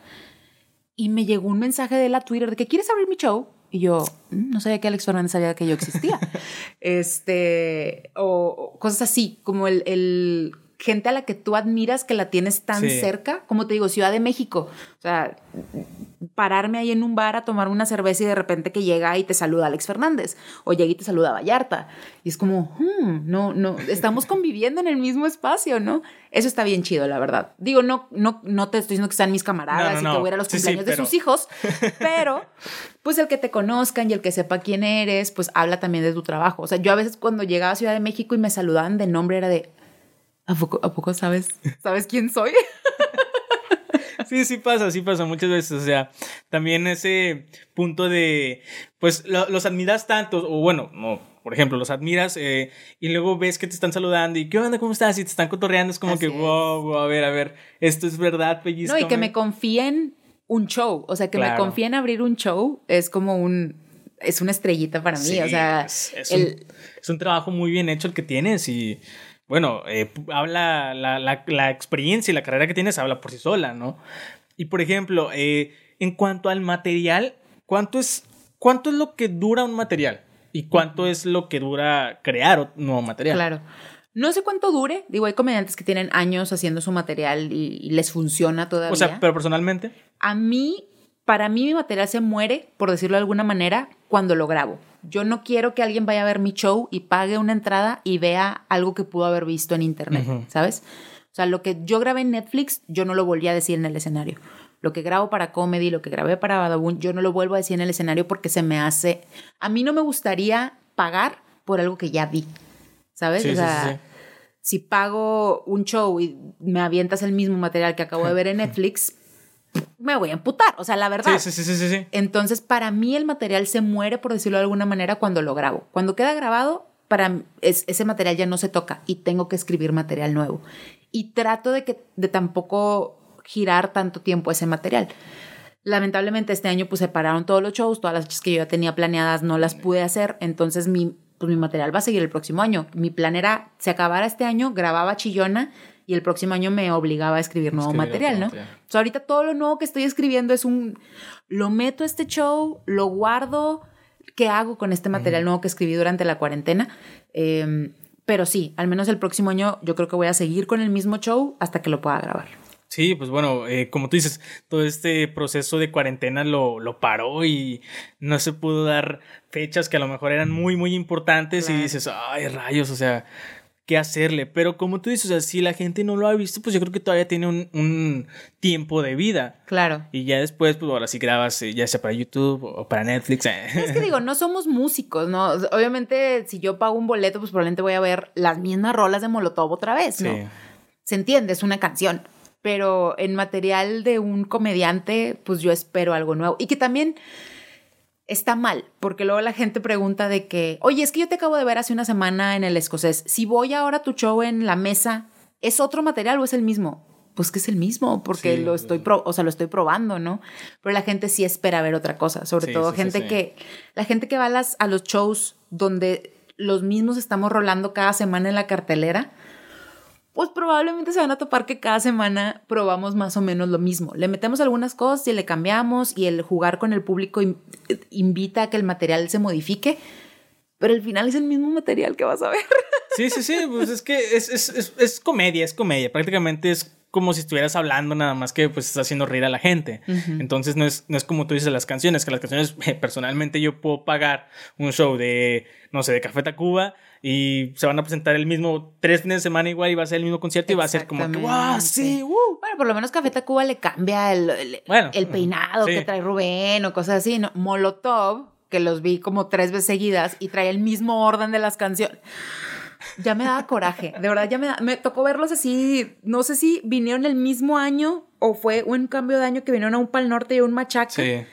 y me llegó un mensaje de la Twitter de que quieres abrir mi show. Y yo, mm, no sabía que Alex Fernández sabía que yo existía. este, o, cosas así, como el, el, gente a la que tú admiras que la tienes tan cerca, como te digo, Ciudad de México. O sea, pararme ahí en un bar a tomar una cerveza y de repente que llega y te saluda Alex Fernández o llega y te saluda Vallarta. Y es como, hmm, no, no, estamos conviviendo en el mismo espacio, ¿no? Eso está bien chido, la verdad. Digo, no, no, no te estoy diciendo que sean mis camaradas y que voy a, los cumpleaños de sus hijos, pero pues el que te conozcan y el que sepa quién eres, pues habla también de tu trabajo. O sea, yo a veces cuando llegaba a Ciudad de México y me saludaban de nombre era de, ¿a poco, ¿a poco sabes, sabes quién soy? Sí, sí pasa, sí pasa muchas veces. O sea, también ese punto de, pues los admiras tanto, o bueno, no, por ejemplo, los admiras eh, y luego ves que te están saludando y ¿qué onda? ¿Cómo estás? Y te están cotorreando, es como que, wow, a ver, a ver, esto es verdad, pellizco. No, y que me confíen un show, o sea, que me confíen abrir un show es como un es una estrellita para mí. o sea, es, un, trabajo muy bien hecho el que tienes y bueno, eh, habla la, la, experiencia y la carrera que tienes habla por sí sola, ¿no? Y por ejemplo, eh, en cuanto al material, ¿cuánto es, ¿cuánto es lo que dura un material? ¿Y cuánto es lo que dura crear un nuevo material? Claro. No sé cuánto dure. Digo, hay comediantes que tienen años haciendo su material y, les funciona todavía. O sea, pero personalmente. A mí, para mí, mi material se muere, por decirlo de alguna manera, cuando lo grabo. Yo no quiero que alguien vaya a ver mi show y pague una entrada y vea algo que pudo haber visto en internet, ¿sabes? O sea, lo que yo grabé en Netflix, yo no lo volví a decir en el escenario. Lo que grabo para comedy, lo que grabé para Badabun, yo no lo vuelvo a decir en el escenario porque se me hace. A mí no me gustaría pagar por algo que ya vi. ¿sabes? o sea, si pago un show y me avientas el mismo material que acabo de ver en Netflix, me voy a emputar, o sea, la verdad. Sí, sí, sí, sí, sí. Entonces, para mí el material se muere, por decirlo de alguna manera, cuando lo grabo. Cuando queda grabado, para ese material ya no se toca y tengo que escribir material nuevo. Y trato de que de tampoco girar tanto tiempo ese material. Lamentablemente este año pues se pararon todos los shows, todas las cosas que yo ya tenía planeadas no las pude hacer, entonces mi pues mi material va a seguir el próximo año. Mi plan era, se acabara este año, grababa chillona y el próximo año me obligaba a escribir nuevo material, ¿no? O ahorita todo lo nuevo que estoy escribiendo es un, lo meto a este show, lo guardo, ¿qué hago con este material nuevo que escribí durante la cuarentena? Em, pero sí, al menos el próximo año yo creo que voy a seguir con el mismo show hasta que lo pueda grabar. Sí, pues bueno, eh, como tú dices, todo este proceso de cuarentena lo, lo, paró y no se pudo dar fechas que a lo mejor eran muy, muy importantes y dices, ay, rayos, o sea, ¿qué hacerle? Pero como tú dices, o sea, si la gente no lo ha visto, pues yo creo que todavía tiene un, un tiempo de vida. Claro. Y ya después, pues ahora sí grabas, eh, ya sea para YouTube o para Netflix. Eh. Es que digo, no somos músicos, ¿no? Obviamente, si yo pago un boleto, pues probablemente voy a ver las mismas rolas de Molotov otra vez, ¿no? Sí. Se entiende, es una canción pero en material de un comediante, pues yo espero algo nuevo. Y que también está mal, porque luego la gente pregunta de que, oye, es que yo te acabo de ver hace una semana en el escocés, si voy ahora a tu show en la mesa, ¿es otro material o es el mismo? Pues que es el mismo, porque lo estoy, o sea, lo estoy probando, ¿no? Pero la gente sí espera ver otra cosa, sobre todo gente que, la gente que va a, las, a los shows donde los mismos estamos rolando cada semana en la cartelera, pues probablemente se van a topar que cada semana probamos más o menos lo mismo. Le metemos algunas cosas y le cambiamos y el jugar con el público invita a que el material se modifique, pero al final es el mismo material que vas a ver. Sí, sí, sí, pues es que es, es, es, comedia, es comedia. Prácticamente es como si estuvieras hablando nada más que pues estás haciendo reír a la gente. Entonces no es, no es como tú dices las canciones, que las canciones personalmente yo puedo pagar un show de, no sé, de Café Tacuba y se van a presentar el mismo tres fines de semana igual y va a ser el mismo concierto y va a ser como que, wow, sí, uh". Bueno, por lo menos Café Tacuba le cambia el, el, peinado que trae Rubén o cosas así, ¿no? Molotov, que los vi como tres veces seguidas y trae el mismo orden de las canciones. Ya me daba coraje, de verdad, ya me, me tocó verlos así, no sé si vinieron el mismo año o fue un cambio de año que vinieron a un Pal Norte y a un Machaca. Sí.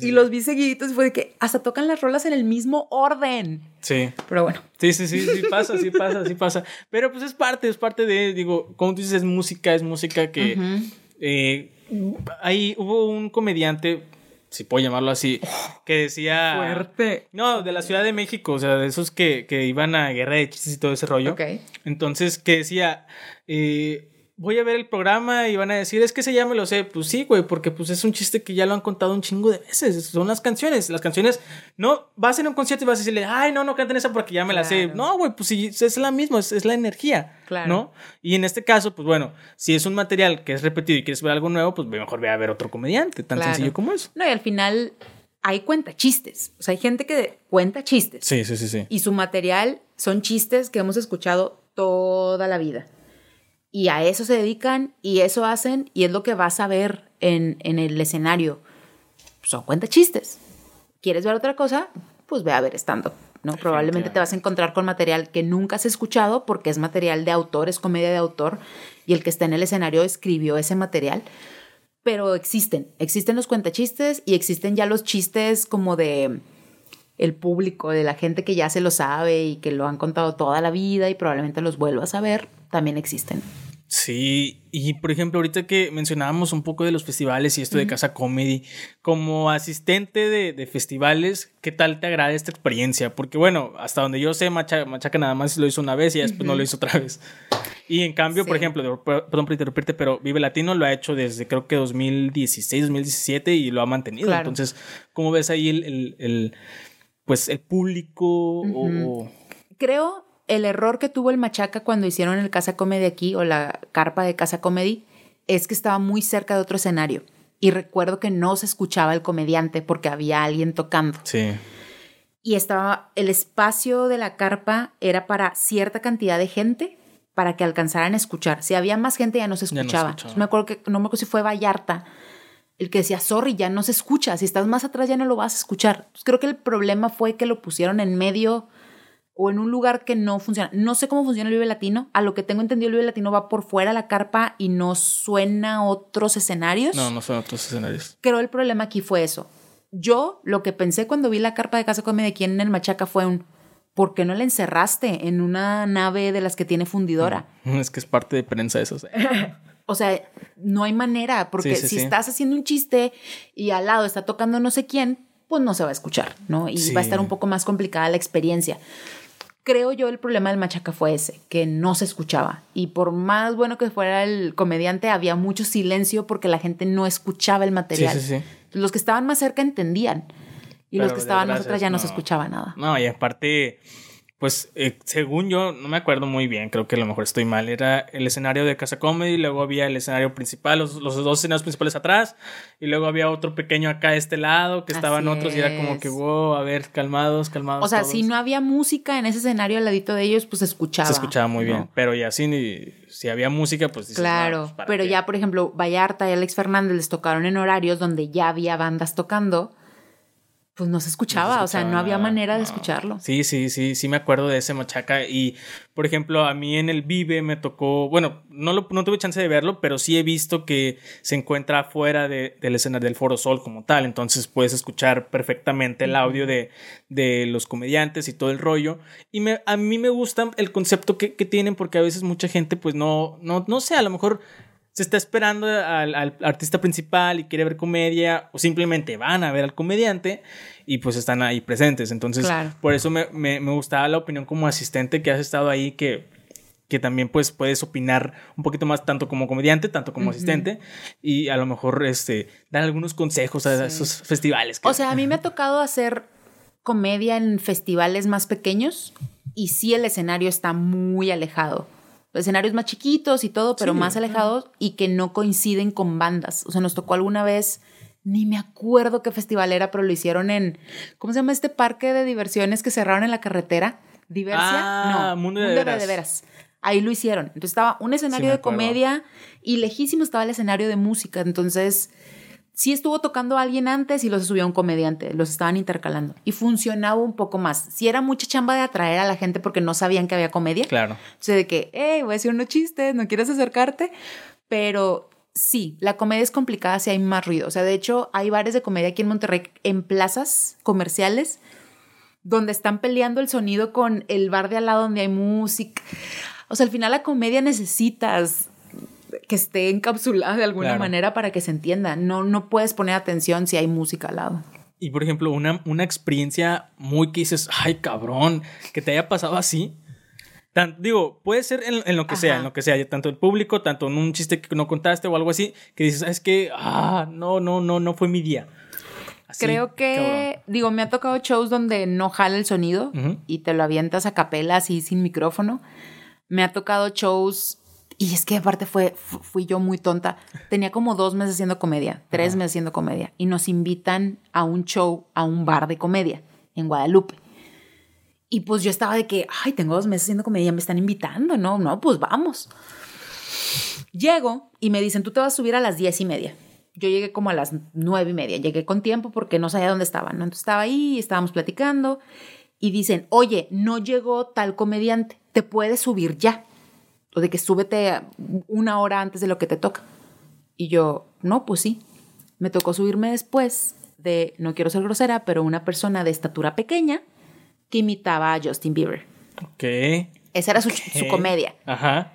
Y los vi seguiditos y fue de que hasta tocan las rolas en el mismo orden. Sí. Pero bueno. Sí, sí, sí, sí pasa, sí pasa, sí pasa. Pero pues es parte, es parte de, digo, como tú dices, es música, es música que... Eh, ahí hubo un comediante, si puedo llamarlo así, que decía... Fuerte. No, de la Ciudad de México, o sea, de esos que, que iban a guerra de chistes y todo ese rollo. Ok. Entonces, que decía... Eh, voy a ver el programa y van a decir, es que ya me lo sé. Pues sí, güey, porque pues es un chiste que ya lo han contado un chingo de veces. Son las canciones. Las canciones, no, vas en un concierto y vas a decirle, ay, no, no canten esa porque ya me la sé. No, güey, pues sí, es la misma, es, la energía. Claro. ¿No? Y en este caso, pues bueno, si es un material que es repetido y quieres ver algo nuevo, pues mejor ve a ver otro comediante, tan sencillo como eso. No, y al final hay cuenta chistes. O sea, hay gente que cuenta chistes. Sí, sí, sí, sí. Y su material son chistes que hemos escuchado toda la vida y a eso se dedican y eso hacen y es lo que vas a ver en, el escenario. Son cuenta chistes. ¿Quieres ver otra cosa? Pues ve a ver estando. ¿no? Probablemente te vas a encontrar con material que nunca has escuchado porque es material de autor, es comedia de autor y el que está en el escenario escribió ese material. Pero existen, existen los cuentachistes y existen ya los chistes como de el público, de la gente que ya se lo sabe y que lo han contado toda la vida y probablemente los vuelva a saber, también existen. Sí, y por ejemplo, ahorita que mencionábamos un poco de los festivales y esto de Casa Comedy, como asistente de, festivales, ¿qué tal te agrada esta experiencia? Porque bueno, hasta donde yo sé, Machaca, nada más lo hizo una vez y después no lo hizo otra vez. Y en cambio, por ejemplo, perdón por interrumpirte, pero Vive Latino lo ha hecho desde creo que 2016, 2017 y lo ha mantenido. Entonces, ¿cómo ves ahí el, pues el público? Creo el error que tuvo el Machaca cuando hicieron el Casa Comedy aquí o la carpa de Casa Comedy es que estaba muy cerca de otro escenario. Y recuerdo que no se escuchaba el comediante porque había alguien tocando. Sí. Y estaba, el espacio de la carpa era para cierta cantidad de gente para que alcanzaran a escuchar. Si había más gente ya no se escuchaba. no, me acuerdo que, no me acuerdo si fue Vallarta el que decía, sorry, ya no se escucha. Si estás más atrás ya no lo vas a escuchar. creo que el problema fue que lo pusieron en medio o en un lugar que no funciona. No sé cómo funciona el Vive Latino. A lo que tengo entendido, el Vive Latino va por fuera la carpa y no suena otros escenarios. No, no suena otros escenarios. Creo el problema aquí fue eso. Yo lo que pensé cuando vi la carpa de Casa Comedia aquí en el Machaca fue un ¿por qué no la encerraste en una nave de las que tiene fundidora? Es que es parte de prensa eso. o sea, no hay manera, porque si estás haciendo un chiste y al lado está tocando no sé quién, pues no se va a escuchar, ¿no? Y va a estar un poco más complicada la experiencia creo yo el problema del machaca fue ese, que no se escuchaba. Y por más bueno que fuera el comediante, había mucho silencio porque la gente no escuchaba el material. Sí, sí, sí. Los que estaban más cerca entendían. Y los que estaban más atrás ya no, se escuchaba nada. No, y aparte pues eh, según yo, no me acuerdo muy bien, creo que a lo mejor estoy mal, era el escenario de Casa Comedy, luego había el escenario principal, los, dos escenarios principales atrás, y luego había otro pequeño acá a este lado, que estaban otros, y era como que, wow, a ver, calmados, calmados. O sea, si no había música en ese escenario al ladito de ellos, pues se escuchaba. Se escuchaba muy bien, pero ya si, si había música, pues Claro, pues, pero ya, por ejemplo, Vallarta y Alex Fernández les tocaron en horarios donde ya había bandas tocando pues no se escuchaba, o sea, no había manera de escucharlo. Sí, sí, sí, sí me acuerdo de ese machaca y, por ejemplo, a mí en el Vive me tocó, bueno, no, lo, no tuve chance de verlo, pero sí he visto que se encuentra fuera de, del escenario del Foro Sol como tal, entonces puedes escuchar perfectamente el audio de, de los comediantes y todo el rollo. Y me, a mí me gusta el concepto que, que tienen porque a veces mucha gente pues no, no, no sé, a lo mejor se está esperando al, artista principal y quiere ver comedia o simplemente van a ver al comediante y pues están ahí presentes. Entonces, por eso me, me, gustaba la opinión como asistente que has estado ahí que, que también pues puedes opinar un poquito más tanto como comediante, tanto como asistente y a lo mejor este, dar algunos consejos a esos festivales. O sea, a mí me ha tocado hacer comedia en festivales más pequeños y sí el escenario está muy alejado escenarios más chiquitos y todo, pero más alejados y que no coinciden con bandas. O sea, nos tocó alguna vez, ni me acuerdo qué festival era, pero lo hicieron en, ¿cómo se llama este parque de diversiones que cerraron en la carretera? ¿Diversia? Ah, no, Mundo de, veras. de veras. Ahí lo hicieron. Entonces estaba un escenario de comedia y lejísimo estaba el escenario de música. Entonces sí estuvo tocando a alguien antes y los subió un comediante, los estaban intercalando y funcionaba un poco más. Si era mucha chamba de atraer a la gente porque no sabían que había comedia. Claro. Entonces de que, hey, voy a decir unos chistes, ¿no quieres acercarte? Pero sí, la comedia es complicada si hay más ruido. O sea, de hecho, hay bares de comedia aquí en Monterrey en plazas comerciales donde están peleando el sonido con el bar de al lado donde hay música. O sea, al final la comedia necesitas que esté encapsulada de alguna manera para que se entienda. No, no puedes poner atención si hay música al lado. Y por ejemplo, una, una experiencia muy que dices, ay cabrón, que te haya pasado así. digo, puede ser en, lo que sea, en lo que sea, tanto el público, tanto en un chiste que no contaste o algo así, que dices, es que, ah, no, no, no, no fue mi día. Creo que, digo, me ha tocado shows donde no jala el sonido y te lo avientas a capela así sin micrófono. Me ha tocado shows y es que aparte fue, fui yo muy tonta. Tenía como dos meses haciendo comedia, tres meses haciendo comedia. Y nos invitan a un show, a un bar de comedia en Guadalupe. Y pues yo estaba de que, ay, tengo dos meses haciendo comedia, me están invitando. No, no, pues vamos. Llego y me dicen, tú te vas a subir a las diez y media. Yo llegué como a las nueve y media. Llegué con tiempo porque no sabía dónde estaban. Entonces estaba ahí, estábamos platicando. Y dicen, oye, no llegó tal comediante, te puedes subir ya o de que súbete una hora antes de lo que te toca. Y yo, no, pues sí. Me tocó subirme después de, no quiero ser grosera, pero una persona de estatura pequeña que imitaba a Justin Bieber. Ok. Esa era su, comedia. Ajá.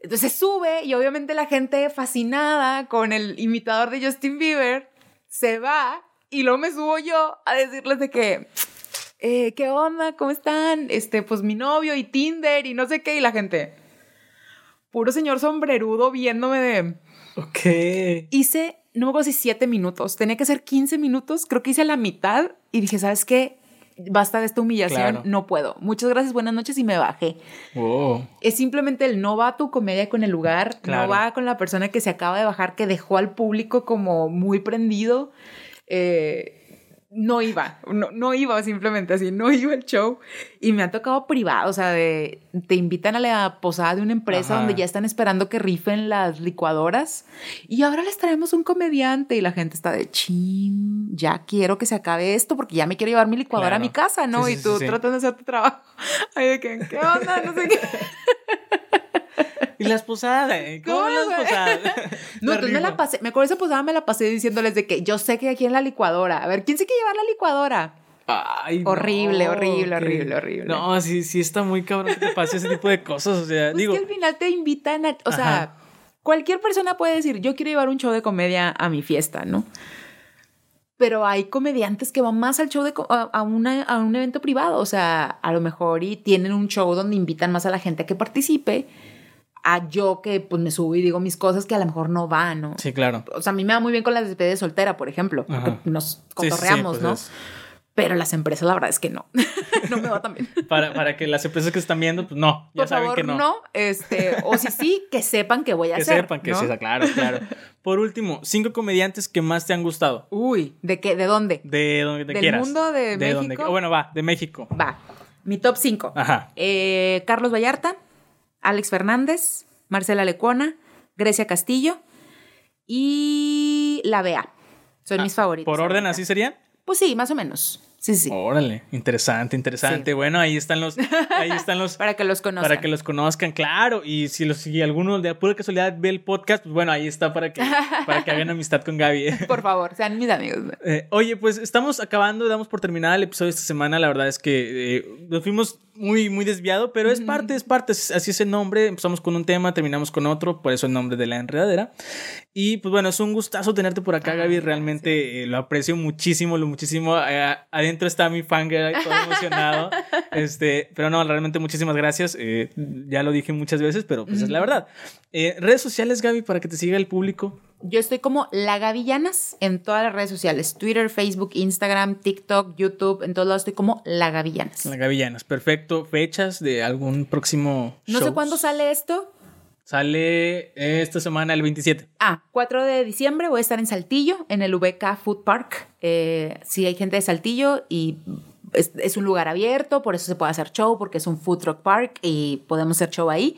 Entonces sube y obviamente la gente fascinada con el imitador de Justin Bieber se va y luego me subo yo a decirles de que, eh, ¿qué onda? ¿Cómo están? Este, pues mi novio y Tinder y no sé qué y la gente. Puro señor sombrerudo viéndome de... Ok. Hice, no me acuerdo si siete minutos, tenía que ser 15 minutos, creo que hice la mitad y dije, ¿sabes qué? Basta de esta humillación, Claro. no puedo. Muchas gracias, buenas noches y me bajé. Es simplemente el no va a tu comedia con el lugar, Claro. no va con la persona que se acaba de bajar, que dejó al público como muy prendido. Eh, no iba, no, no iba simplemente así, no iba el show. Y me ha tocado privado, o sea, de, te invitan a la posada de una empresa Ajá. donde ya están esperando que rifen las licuadoras. Y ahora les traemos un comediante y la gente está de chin, ya quiero que se acabe esto porque ya me quiero llevar mi licuadora Claro. a mi casa, ¿no? Sí, y sí, tú sí, tratando de hacer tu trabajo. Ay, de que, ¿qué onda? No sé qué. ¿Y las posadas? eh? ¿Cómo ¿Cómo, las posadas? No, entonces me la pasé, me acuerdo esa posada me la pasé diciéndoles de que yo sé que aquí en la licuadora, a ver, ¿quién se quiere llevar la licuadora? Ay, no, Horrible, horrible, horrible, horrible. No, sí, sí está muy cabrón que te pase ese tipo de cosas. O sea, Pues digo, que al final te invitan a, o sea, Ajá. cualquier persona puede decir, yo quiero llevar un show de comedia a mi fiesta, ¿no? Pero hay comediantes que van más al show de a una- a un evento privado, o sea, a lo mejor y tienen un show donde invitan más a la gente a que participe, a yo que pues me subo y digo mis cosas que a lo mejor no van, ¿no? sí, claro. O sea, a mí me va muy bien con las despedidas de soltera, por ejemplo, porque nos Sí, sí, sí, cotorreamos, pues ¿no? es- Pero las empresas, la verdad es que no. no me va tan bien. Para, para que las empresas que están viendo, pues no, ya Por saben favor, que no. no. Este, o si sí, que sepan que voy a que hacer. sepan que ¿no? sí, claro, claro. Por último, cinco comediantes que más te han gustado. Uy, ¿de qué? ¿De dónde? De donde te ¿Del quieras. mundo, de donde- México? bueno, va, de México. Va. Mi top 5. Ajá. Carlos Vallarta, Alex Fernández, Marcela Lecuona, Grecia Castillo y la Bea. Son mis favoritos. Ah, ¿Por orden ahorita. así serían? Pues sí, más o menos. Sí, sí. Órale, interesante, interesante. Sí. Bueno, ahí están los, ahí están los, Para que los conozcan. para que los conozcan, claro. Y si los si alguno de pura casualidad ve el podcast, pues bueno, ahí está para que, para que hagan amistad con Gaby. Por favor, sean mis amigos. Eh, oye, pues estamos acabando, damos por terminada el episodio de esta semana. La verdad es que eh, nos fuimos muy, muy desviado, pero es parte, es parte. Así es el nombre. Empezamos con un tema, terminamos con otro, por eso el nombre de la enredadera. Y pues bueno, es un gustazo tenerte por acá, Gaby. Realmente eh, lo aprecio muchísimo, lo muchísimo. Eh, adentro está mi fan, todo emocionado. este, pero no, realmente muchísimas gracias. Eh, ya lo dije muchas veces, pero pues es la verdad. Eh, redes sociales, Gaby, para que te siga el público. Yo estoy como La Gavillanas en todas las redes sociales: Twitter, Facebook, Instagram, TikTok, YouTube. En todos lados estoy como La Gavillanas. La Gavillanas, perfecto. Fechas de algún próximo No sé cuándo sale esto. Sale esta semana el 27. Ah, 4 de diciembre voy a estar en Saltillo, en el VK Food Park. Eh, sí, hay gente de Saltillo y es, es un lugar abierto, por eso se puede hacer show, porque es un food truck park y podemos hacer show ahí.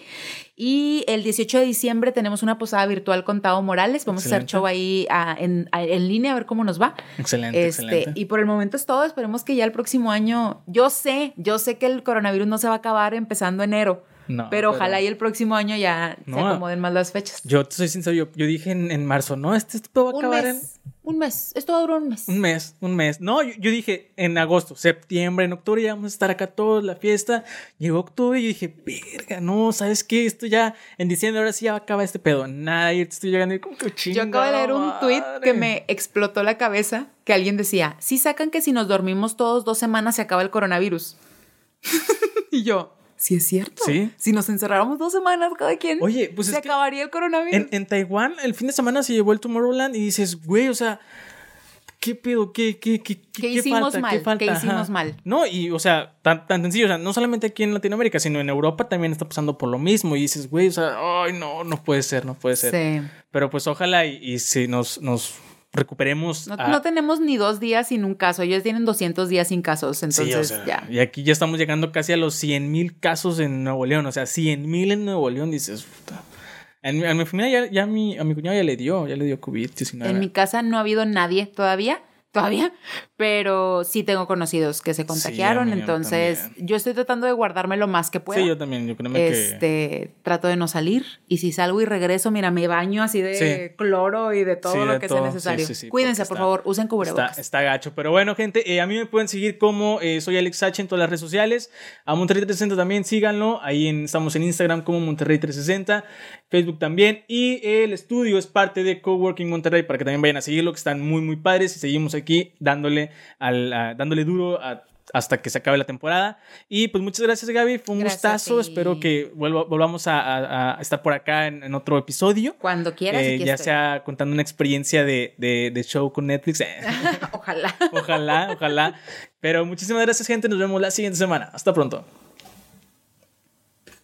Y el 18 de diciembre tenemos una posada virtual con Tao Morales. Vamos a hacer Excelente. show ahí ah, en, ah, en línea a ver cómo nos va. Excelente, Este, excelente. Y por el momento es todo. Esperemos que ya el próximo año. Yo sé, yo sé que el coronavirus no se va a acabar empezando enero. No, pero, pero- ojalá y el próximo año ya se acomoden más las fechas. Yo te soy sincero, yo, yo dije en, en marzo, no, este, este va a Un acabar mes. Un mes. Esto va a durar un mes. en un mes, un mes. No, yo, yo dije en agosto, septiembre, en octubre ya vamos a estar acá todos, la fiesta. Llegó octubre y yo dije, verga, no, ¿sabes qué? Esto ya, en diciembre ahora sí ya acaba este pedo. Nada, y te estoy llegando y como que Yo acabo de leer un tweet que me explotó la cabeza, que alguien decía, sí sacan que si nos dormimos todos dos semanas se acaba el coronavirus. y yo, sí es cierto. Sí. Si nos encerráramos dos semanas cada quien, Oye, pues se es acabaría el coronavirus. en, en Taiwán el fin de semana se llevó el Tomorrowland y dices, güey, o sea, ¿qué pedo? ¿Qué, qué, qué, qué, hicimos falta? mal? ¿Qué falta? ¿Qué hicimos Ajá. mal? No, y o sea, tan, tan sencillo, o sea, no solamente aquí en Latinoamérica, sino en Europa también está pasando por lo mismo. Y dices, güey, o sea, ay, no, no puede ser, no puede ser. Sí. Pero pues ojalá y, y si nos, nos recuperemos. No, a- no tenemos ni dos días sin un caso. Ellos tienen 200 días sin casos. Sí, Entonces, o sea, ya. Y aquí ya estamos llegando casi a los 100 mil casos en Nuevo León. O sea, 100 mil en Nuevo León, dices, puta. En, mi familia ya, ya mi, a mi cuñado ya le dio, ya le dio COVID-19. En mi casa no ha habido nadie todavía, todavía, pero sí tengo conocidos que se contagiaron, entonces yo estoy tratando de guardarme lo más que pueda. Sí, yo también, yo creo este, que... Trato de no salir y si salgo y regreso, mira, me baño así de cloro y de todo lo que sea necesario. Cuídense, por favor, usen cubrebocas. Está, gacho, pero bueno, gente, eh, a mí me pueden seguir como eh, soy Alex H en todas las redes sociales, a Monterrey 360 también, síganlo, ahí estamos en Instagram como Monterrey 360, Facebook también. Y el estudio es parte de Coworking Monterrey para que también vayan a seguirlo, que están muy, muy padres y seguimos aquí dándole al, dándole duro hasta que se acabe la temporada. Y pues muchas gracias Gaby, fue un gustazo, espero que volvamos a, estar por acá en, otro episodio. Cuando quieras. Eh, ya sea contando una experiencia de, de show con Netflix. ojalá. ojalá, ojalá. Pero muchísimas gracias gente, nos vemos la siguiente semana. Hasta pronto.